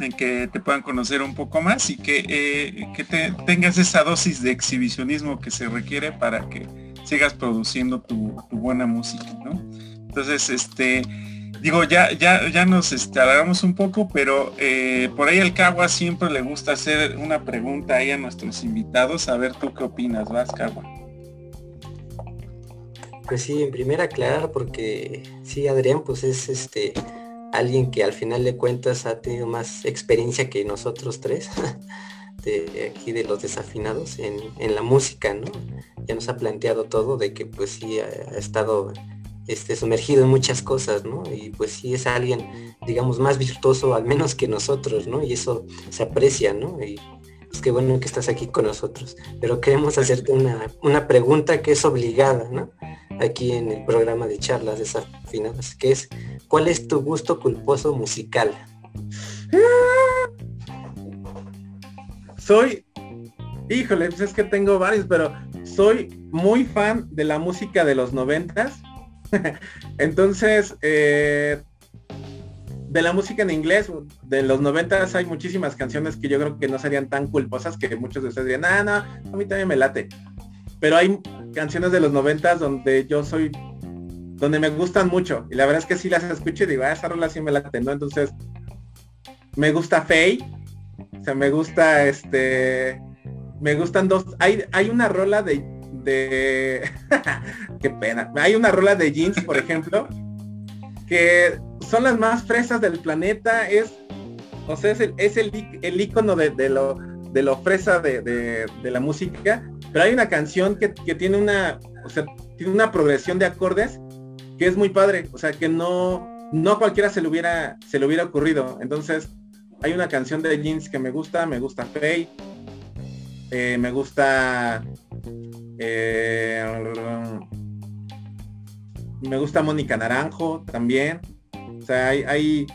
En que te puedan conocer un poco más y que, que te, tengas esa dosis de exhibicionismo que se requiere para que sigas produciendo tu, tu buena música, ¿no? Entonces, este, digo, ya, ya, ya nos este, un poco, pero eh, por ahí el Cagua siempre le gusta hacer una pregunta ahí a nuestros invitados. A ver, ¿tú qué opinas? Vas, Cagua. Pues sí, en primera aclarar, porque sí, Adrián, pues es este alguien que al final de cuentas ha tenido más experiencia que nosotros tres, <laughs> de aquí de los desafinados en, en la música, ¿no? Ya nos ha planteado todo de que pues sí ha estado este, sumergido en muchas cosas, ¿no? Y pues sí es alguien, digamos, más virtuoso al menos que nosotros, ¿no? Y eso se aprecia, ¿no? Y es que bueno que estás aquí con nosotros. Pero queremos hacerte una, una pregunta que es obligada, ¿no? Aquí en el programa de charlas desafinadas, que es, ¿cuál es tu gusto culposo musical? Soy, híjole, pues es que tengo varios, pero soy muy fan de la música de los noventas <laughs> Entonces, eh, de la música en inglés, de los noventas hay muchísimas canciones que yo creo que no serían tan culposas que muchos de ustedes dirían, ah, no, a mí también me late. Pero hay canciones de los noventas donde yo soy, donde me gustan mucho. Y la verdad es que sí las escucho y digo, ah, esa rola sí me late, ¿no? Entonces, me gusta Faye, o sea, me gusta este, me gustan dos, hay, hay una rola de de... <laughs> Qué pena. Hay una rola de jeans, por ejemplo, que son las más fresas del planeta. Es, o sea, es el, es el, icono de, lo, de lo fresa de, la música. Pero hay una canción que, tiene una, o sea, tiene una progresión de acordes que es muy padre. O sea, que no, no cualquiera se le hubiera, se le hubiera ocurrido. Entonces, hay una canción de jeans que me gusta, me gusta Faye, eh, me gusta eh, me gusta Mónica Naranjo también. O sea, hay,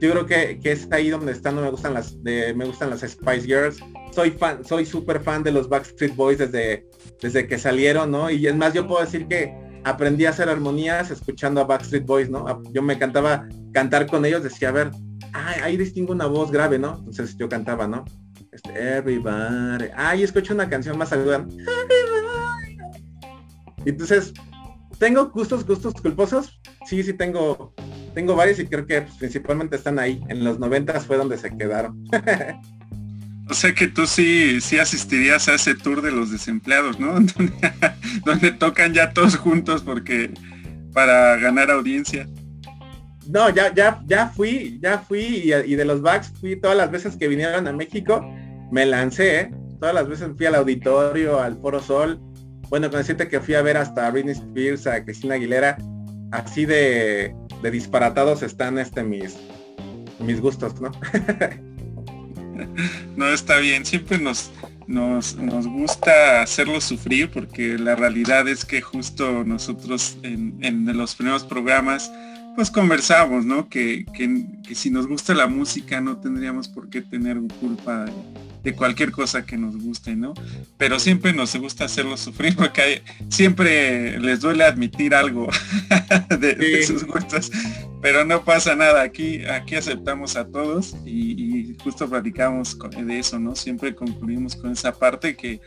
yo creo que, es ahí donde están, me gustan las, me gustan las Spice Girls. Soy fan, soy súper fan de los Backstreet Boys desde, desde que salieron, ¿no? Y es más, yo puedo decir que aprendí a hacer armonías escuchando a Backstreet Boys, ¿no? Yo me cantaba cantar con ellos, decía, a ver, ahí distingo una voz grave, ¿no? Entonces yo cantaba, ¿no? Este, everybody. Ay, escucho una canción más aguda. <laughs> Entonces, ¿tengo gustos, gustos culposos? Sí, sí tengo, tengo varios y creo que principalmente están ahí. En los noventas fue donde se quedaron. O sea que tú sí, sí asistirías a ese tour de los desempleados, ¿no? <laughs> donde, tocan ya todos juntos porque para ganar audiencia. No, ya, ya, ya fui, ya fui y, y, de los backs fui todas las veces que vinieron a México, me lancé, ¿eh? todas las veces fui al auditorio, al Foro Sol, bueno, con decirte que fui a ver hasta Britney Spears, a Cristina Aguilera, así de, disparatados están este mis, mis gustos, ¿no? <laughs> no, está bien, siempre nos, nos, nos, gusta hacerlo sufrir porque la realidad es que justo nosotros en, en los primeros programas pues conversamos, ¿no? Que, que, si nos gusta la música no tendríamos por qué tener culpa de cualquier cosa que nos guste, ¿no? Pero siempre nos gusta hacerlo sufrir porque siempre les duele admitir algo <laughs> de, sus gustos, pero no pasa nada, aquí, aquí aceptamos a todos y, justo platicamos de eso, ¿no? Siempre concluimos con esa parte que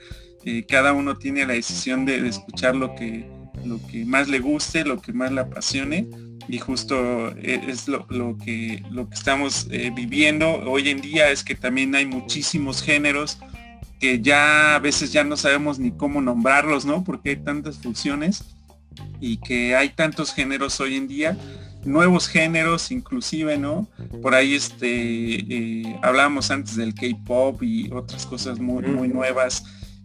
eh, cada uno tiene la decisión de, escuchar lo que, lo que más le guste, lo que más le apasione y justo eh, es lo, que, lo que estamos eh, viviendo hoy en día es que también hay muchísimos géneros que ya a veces ya no sabemos ni cómo nombrarlos, ¿no? Porque hay tantas funciones y que hay tantos géneros hoy en día, nuevos géneros inclusive, ¿no? Por ahí este eh, hablábamos antes del K-pop y otras cosas muy, muy nuevas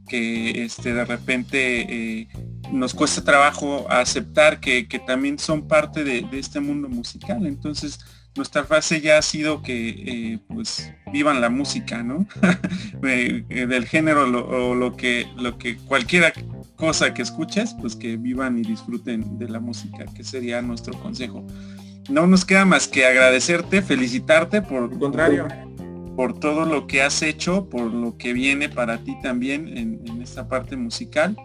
que este, de repente eh, nos cuesta trabajo aceptar que, también son parte de, este mundo musical. Entonces, nuestra fase ya ha sido que eh, pues vivan la música, ¿no? <laughs> Eh, del género o lo que, lo que cualquiera cosa que escuches, pues que vivan y disfruten de la música, que sería nuestro consejo. No nos queda más que agradecerte, felicitarte por... contrario por todo lo que has hecho, por lo que viene para ti también en, esta parte musical.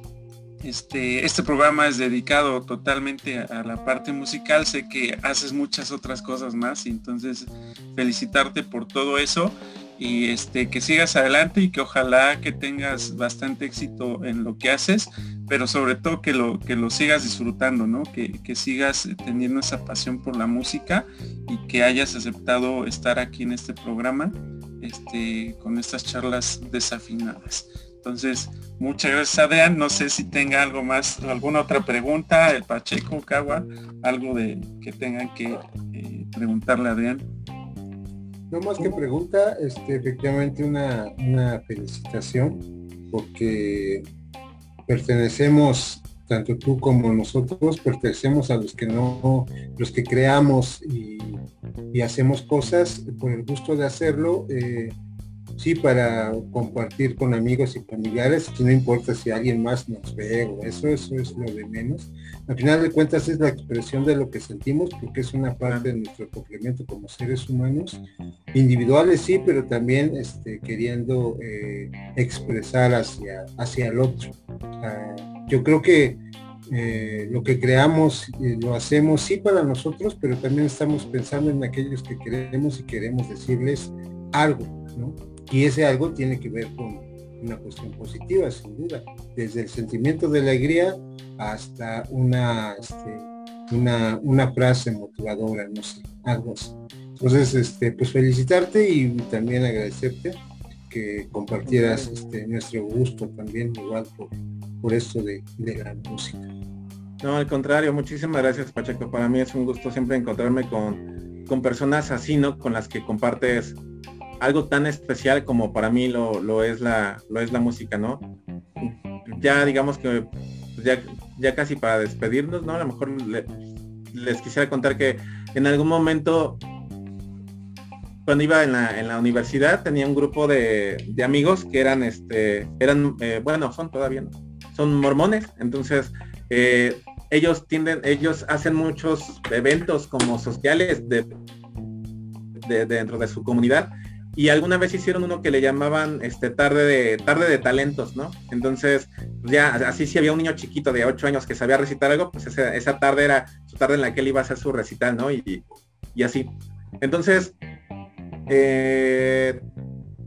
Este, este programa es dedicado totalmente a, la parte musical. Sé que haces muchas otras cosas más y entonces felicitarte por todo eso y este, que sigas adelante y que ojalá que tengas bastante éxito en lo que haces, pero sobre todo que lo, que lo sigas disfrutando, ¿no? Que, que sigas teniendo esa pasión por la música y que hayas aceptado estar aquí en este programa este, con estas charlas desafinadas. Entonces, muchas gracias Adrián. No sé si tenga algo más, alguna otra pregunta, el Pacheco, Cagua, algo de que tengan que eh, preguntarle a Adrián. No más que pregunta, este, efectivamente una, una felicitación porque pertenecemos, tanto tú como nosotros, pertenecemos a los que no, los que creamos y hacemos cosas por el gusto de hacerlo, eh, sí, para compartir con amigos y familiares, no importa si alguien más nos ve o eso, eso es lo de menos. Al final de cuentas es la expresión de lo que sentimos porque es una parte de nuestro complemento como seres humanos, individuales sí, pero también este, queriendo eh, expresar hacia, hacia el otro. Ah, yo creo que eh, lo que creamos eh, lo hacemos sí para nosotros, pero también estamos pensando en aquellos que queremos y queremos decirles algo, ¿no? Y ese algo tiene que ver con una cuestión positiva, sin duda, desde el sentimiento de alegría hasta una, este, una, una frase motivadora, no sé, algo así. Entonces, este, pues felicitarte y también agradecerte que compartieras este, nuestro gusto también igual por, por esto de, la música. No, al contrario, muchísimas gracias Pacheco. Para mí es un gusto siempre encontrarme con, con personas así, ¿no? Con las que compartes algo tan especial como para mí lo, lo, es, la, lo es la música, ¿no? Ya digamos que pues, ya, ya casi para despedirnos, ¿no? A lo mejor les quisiera contar que en algún momento cuando iba en la, en la universidad tenía un grupo de, de amigos que eran este eran eh, bueno son todavía no son mormones, entonces eh, ellos tienden, ellos hacen muchos eventos como sociales de, dentro de su comunidad y alguna vez hicieron uno que le llamaban este tarde de tarde de talentos, ¿no? Entonces, ya así si había un niño chiquito de 8 años que sabía recitar algo, pues esa, tarde era su tarde en la que él iba a hacer su recital, ¿no? Y, y así. Entonces, eh,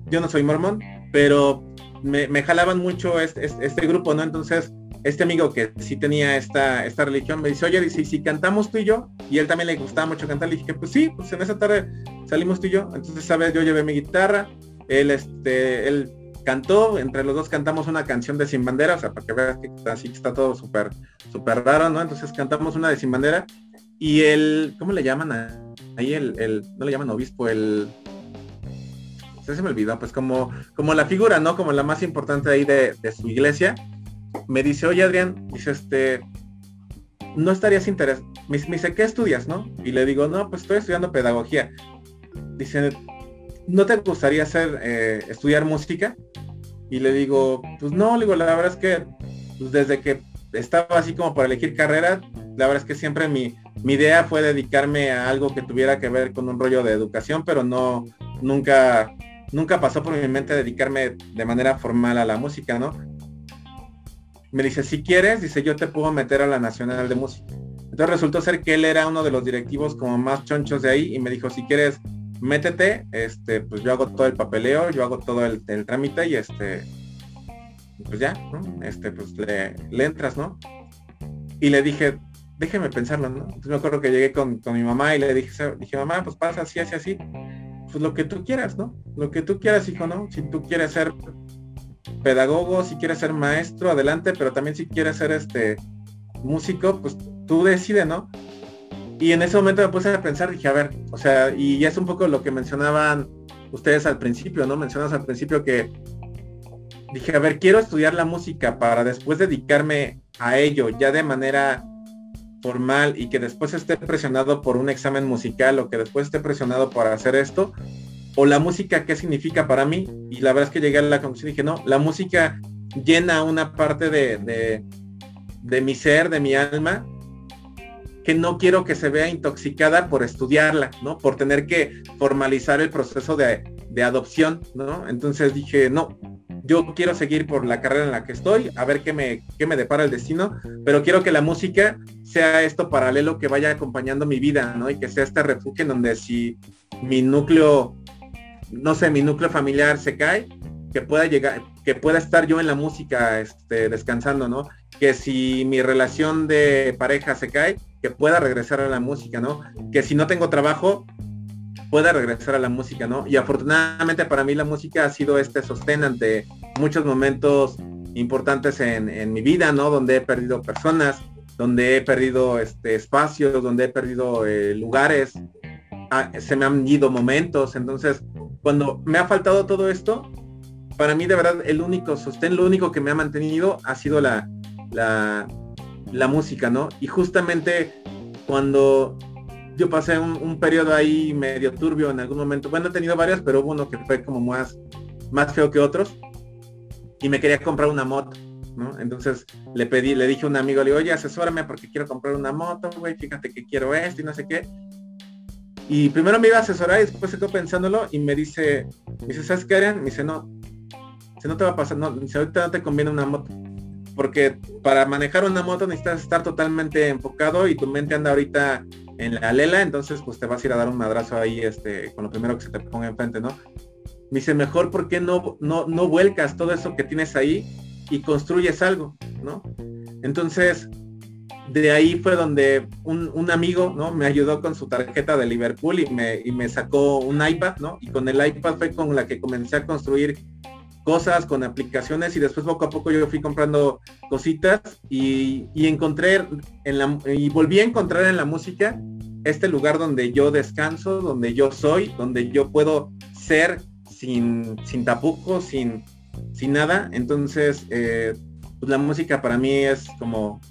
yo no soy mormón, pero me, jalaban mucho este, este, grupo, ¿no? Entonces, este amigo que sí tenía esta, esta religión me dice, oye, dice, si cantamos tú y yo, y él también le gustaba mucho cantar, le dije, pues sí, pues en esa tarde salimos tú y yo. Entonces, sabes, yo llevé mi guitarra, él, este, él cantó, entre los dos cantamos una canción de Sin Bandera, o sea, para que veas que así está todo súper, súper raro, ¿no? Entonces cantamos una de Sin Bandera, y el, ¿cómo le llaman ahí el, el, no le llaman obispo, el se me olvidó, pues como, como la figura, ¿no? Como la más importante ahí de, su iglesia, me dice, oye Adrián, dice, este, no estarías interesado. Me, dice, ¿qué estudias, no? Y le digo, no, pues estoy estudiando pedagogía. Dice, ¿no te gustaría hacer, eh, estudiar música? Y le digo, pues no, le digo, la verdad es que pues desde que estaba así como para elegir carrera, la verdad es que siempre mi, mi idea fue dedicarme a algo que tuviera que ver con un rollo de educación, pero no, nunca nunca pasó por mi mente dedicarme de manera formal a la música, ¿no? Me dice, si quieres, dice, yo te puedo meter a la Nacional de Música. Entonces resultó ser que él era uno de los directivos como más chonchos de ahí y me dijo, si quieres, métete, este, pues yo hago todo el papeleo, yo hago todo el, trámite y este, pues ya, ¿no? Este, pues le, entras, ¿no? Y le dije, déjeme pensarlo, ¿no? Entonces me acuerdo que llegué con, mi mamá y le dije, dije, mamá, pues pasa así, así, así. Pues lo que tú quieras, ¿no? Lo que tú quieras, hijo, ¿no? Si tú quieres ser pedagogo, si quieres ser maestro, adelante, pero también si quieres ser este músico, pues tú decide, ¿no? Y en ese momento me puse a pensar, dije, a ver, o sea, y es un poco lo que mencionaban ustedes al principio, ¿no? Mencionas al principio que dije, a ver, quiero estudiar la música para después dedicarme a ello ya de manera formal y que después esté presionado por un examen musical o que después esté presionado para hacer esto, o la música, ¿qué significa para mí? Y la verdad es que llegué a la conclusión dije, no, la música llena una parte de, de, de mi ser, de mi alma, que no quiero que se vea intoxicada por estudiarla, ¿no? Por tener que formalizar el proceso de, de adopción, ¿no? Entonces dije, no, yo quiero seguir por la carrera en la que estoy, a ver qué me, qué me depara el destino, pero quiero que la música sea esto paralelo que vaya acompañando mi vida, ¿no? Y que sea este refugio en donde si mi núcleo, no sé, mi núcleo familiar se cae, que pueda llegar, que pueda estar yo en la música este, descansando, ¿no? Que si mi relación de pareja se cae, que pueda regresar a la música, ¿no? Que si no tengo trabajo, pueda regresar a la música, ¿no? Y afortunadamente para mí la música ha sido este sostén ante muchos momentos importantes en, mi vida, ¿no? Donde he perdido personas, donde he perdido este, espacios, donde he perdido eh, lugares, ah, se me han ido momentos. Entonces, cuando me ha faltado todo esto, para mí de verdad el único sostén, lo único que me ha mantenido ha sido la, la, la música, ¿no? Y justamente cuando yo pasé un, periodo ahí medio turbio en algún momento. Bueno, he tenido varios, pero hubo uno que fue como más, más feo que otros. Y me quería comprar una moto, ¿no? Entonces le pedí, le dije a un amigo, le digo, oye, asesórame porque quiero comprar una moto, güey, fíjate que quiero esto y no sé qué. Y primero me iba a asesorar y después se quedó pensándolo y me dice, me dice, ¿sabes qué, Me dice, no, si no te va a pasar, no, dice, ahorita no te conviene una moto. Porque para manejar una moto necesitas estar totalmente enfocado y tu mente anda ahorita en la lela, entonces pues te vas a ir a dar un madrazo ahí este, con lo primero que se te ponga enfrente, ¿no? Me dice, mejor ¿por qué no, no, no vuelcas todo eso que tienes ahí y construyes algo, ¿no? Entonces, de ahí fue donde un, amigo, ¿no? Me ayudó con su tarjeta de Liverpool y me, y me sacó un iPad, ¿no? Y con el iPad fue con la que comencé a construir cosas, con aplicaciones y después poco a poco yo fui comprando cositas y, encontré en la, y volví a encontrar en la música este lugar donde yo descanso, donde yo soy, donde yo puedo ser sin, sin tapujos, sin, sin nada. Entonces, eh, pues la música para mí es como,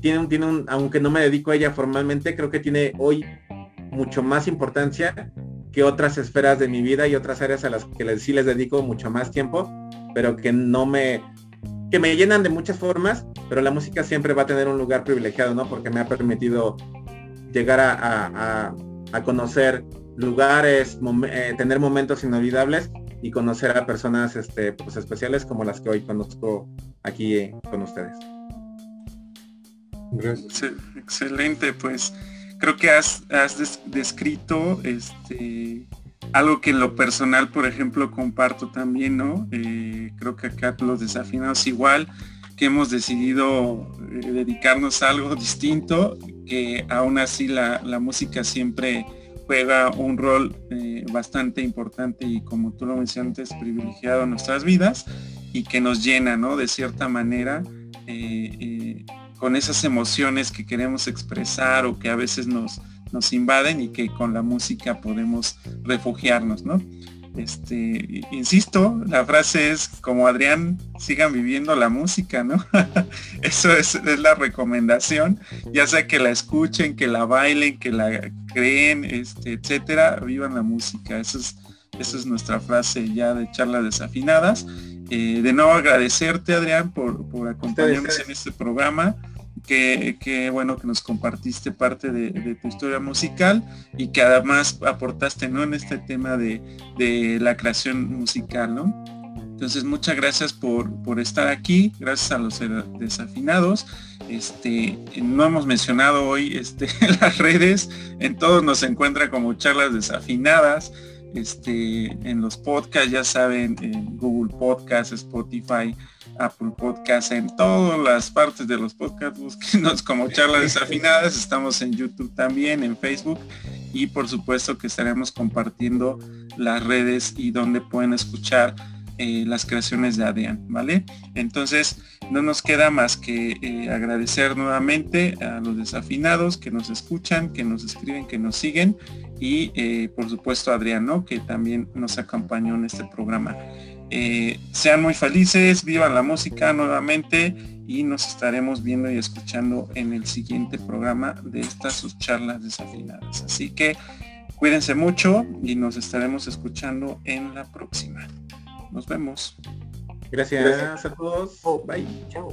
tiene un, tiene un, aunque no me dedico a ella formalmente, creo que tiene hoy mucho más importancia que otras esferas de mi vida y otras áreas a las que les, sí les dedico mucho más tiempo, pero que no me, que me llenan de muchas formas, pero la música siempre va a tener un lugar privilegiado, ¿no? Porque me ha permitido llegar a, conocer lugares, eh, tener momentos inolvidables y conocer a personas este, pues, especiales como las que hoy conozco aquí eh, con ustedes. Excelente, pues creo que has, descrito este, algo que en lo personal, por ejemplo, comparto también, ¿no? Eh, creo que acá los desafinados igual, que hemos decidido eh, dedicarnos a algo distinto, que aún así la, música siempre juega un rol eh, bastante importante y como tú lo mencionaste, privilegiado en nuestras vidas y que nos llena, ¿no? De cierta manera con esas emociones que queremos expresar o que a veces nos, nos invaden y que con la música podemos refugiarnos, ¿no? Este, insisto, la frase es como Adrián, sigan viviendo la música, ¿no? <laughs> Eso es, la recomendación, ya sea que la escuchen, que la bailen, que la creen, este, etcétera, vivan la música. Eso es, eso es nuestra frase ya de charlas desafinadas. Eh, de nuevo agradecerte, Adrián, por, por acompañarnos en este programa. Que, bueno que nos compartiste parte de, tu historia musical y que además aportaste ¿no? en este tema de, la creación musical, ¿no? Entonces muchas gracias por, por, estar aquí, gracias a los desafinados. Este, no hemos mencionado hoy este, <laughs> las redes, en todos nos encuentra como charlas desafinadas, este, en los podcasts, ya saben, en Google Podcasts, Spotify, Apple Podcasts, en todas las partes de los podcasts, búsquenos como <laughs> charlas desafinadas, estamos en YouTube también, en Facebook y por supuesto que estaremos compartiendo las redes y donde pueden escuchar eh, las creaciones de Adrián, ¿vale? Entonces, no nos queda más que eh, agradecer nuevamente a los desafinados que nos escuchan, que nos escriben, que nos siguen y eh, por supuesto a Adrián, ¿no? Que también nos acompañó en este programa. sean muy felices, vivan la música nuevamente y nos estaremos viendo y escuchando en el siguiente programa de estas sus charlas desafinadas. Así que cuídense mucho y nos estaremos escuchando en la próxima. Nos vemos. Gracias, a todos. Oh, bye. Chao.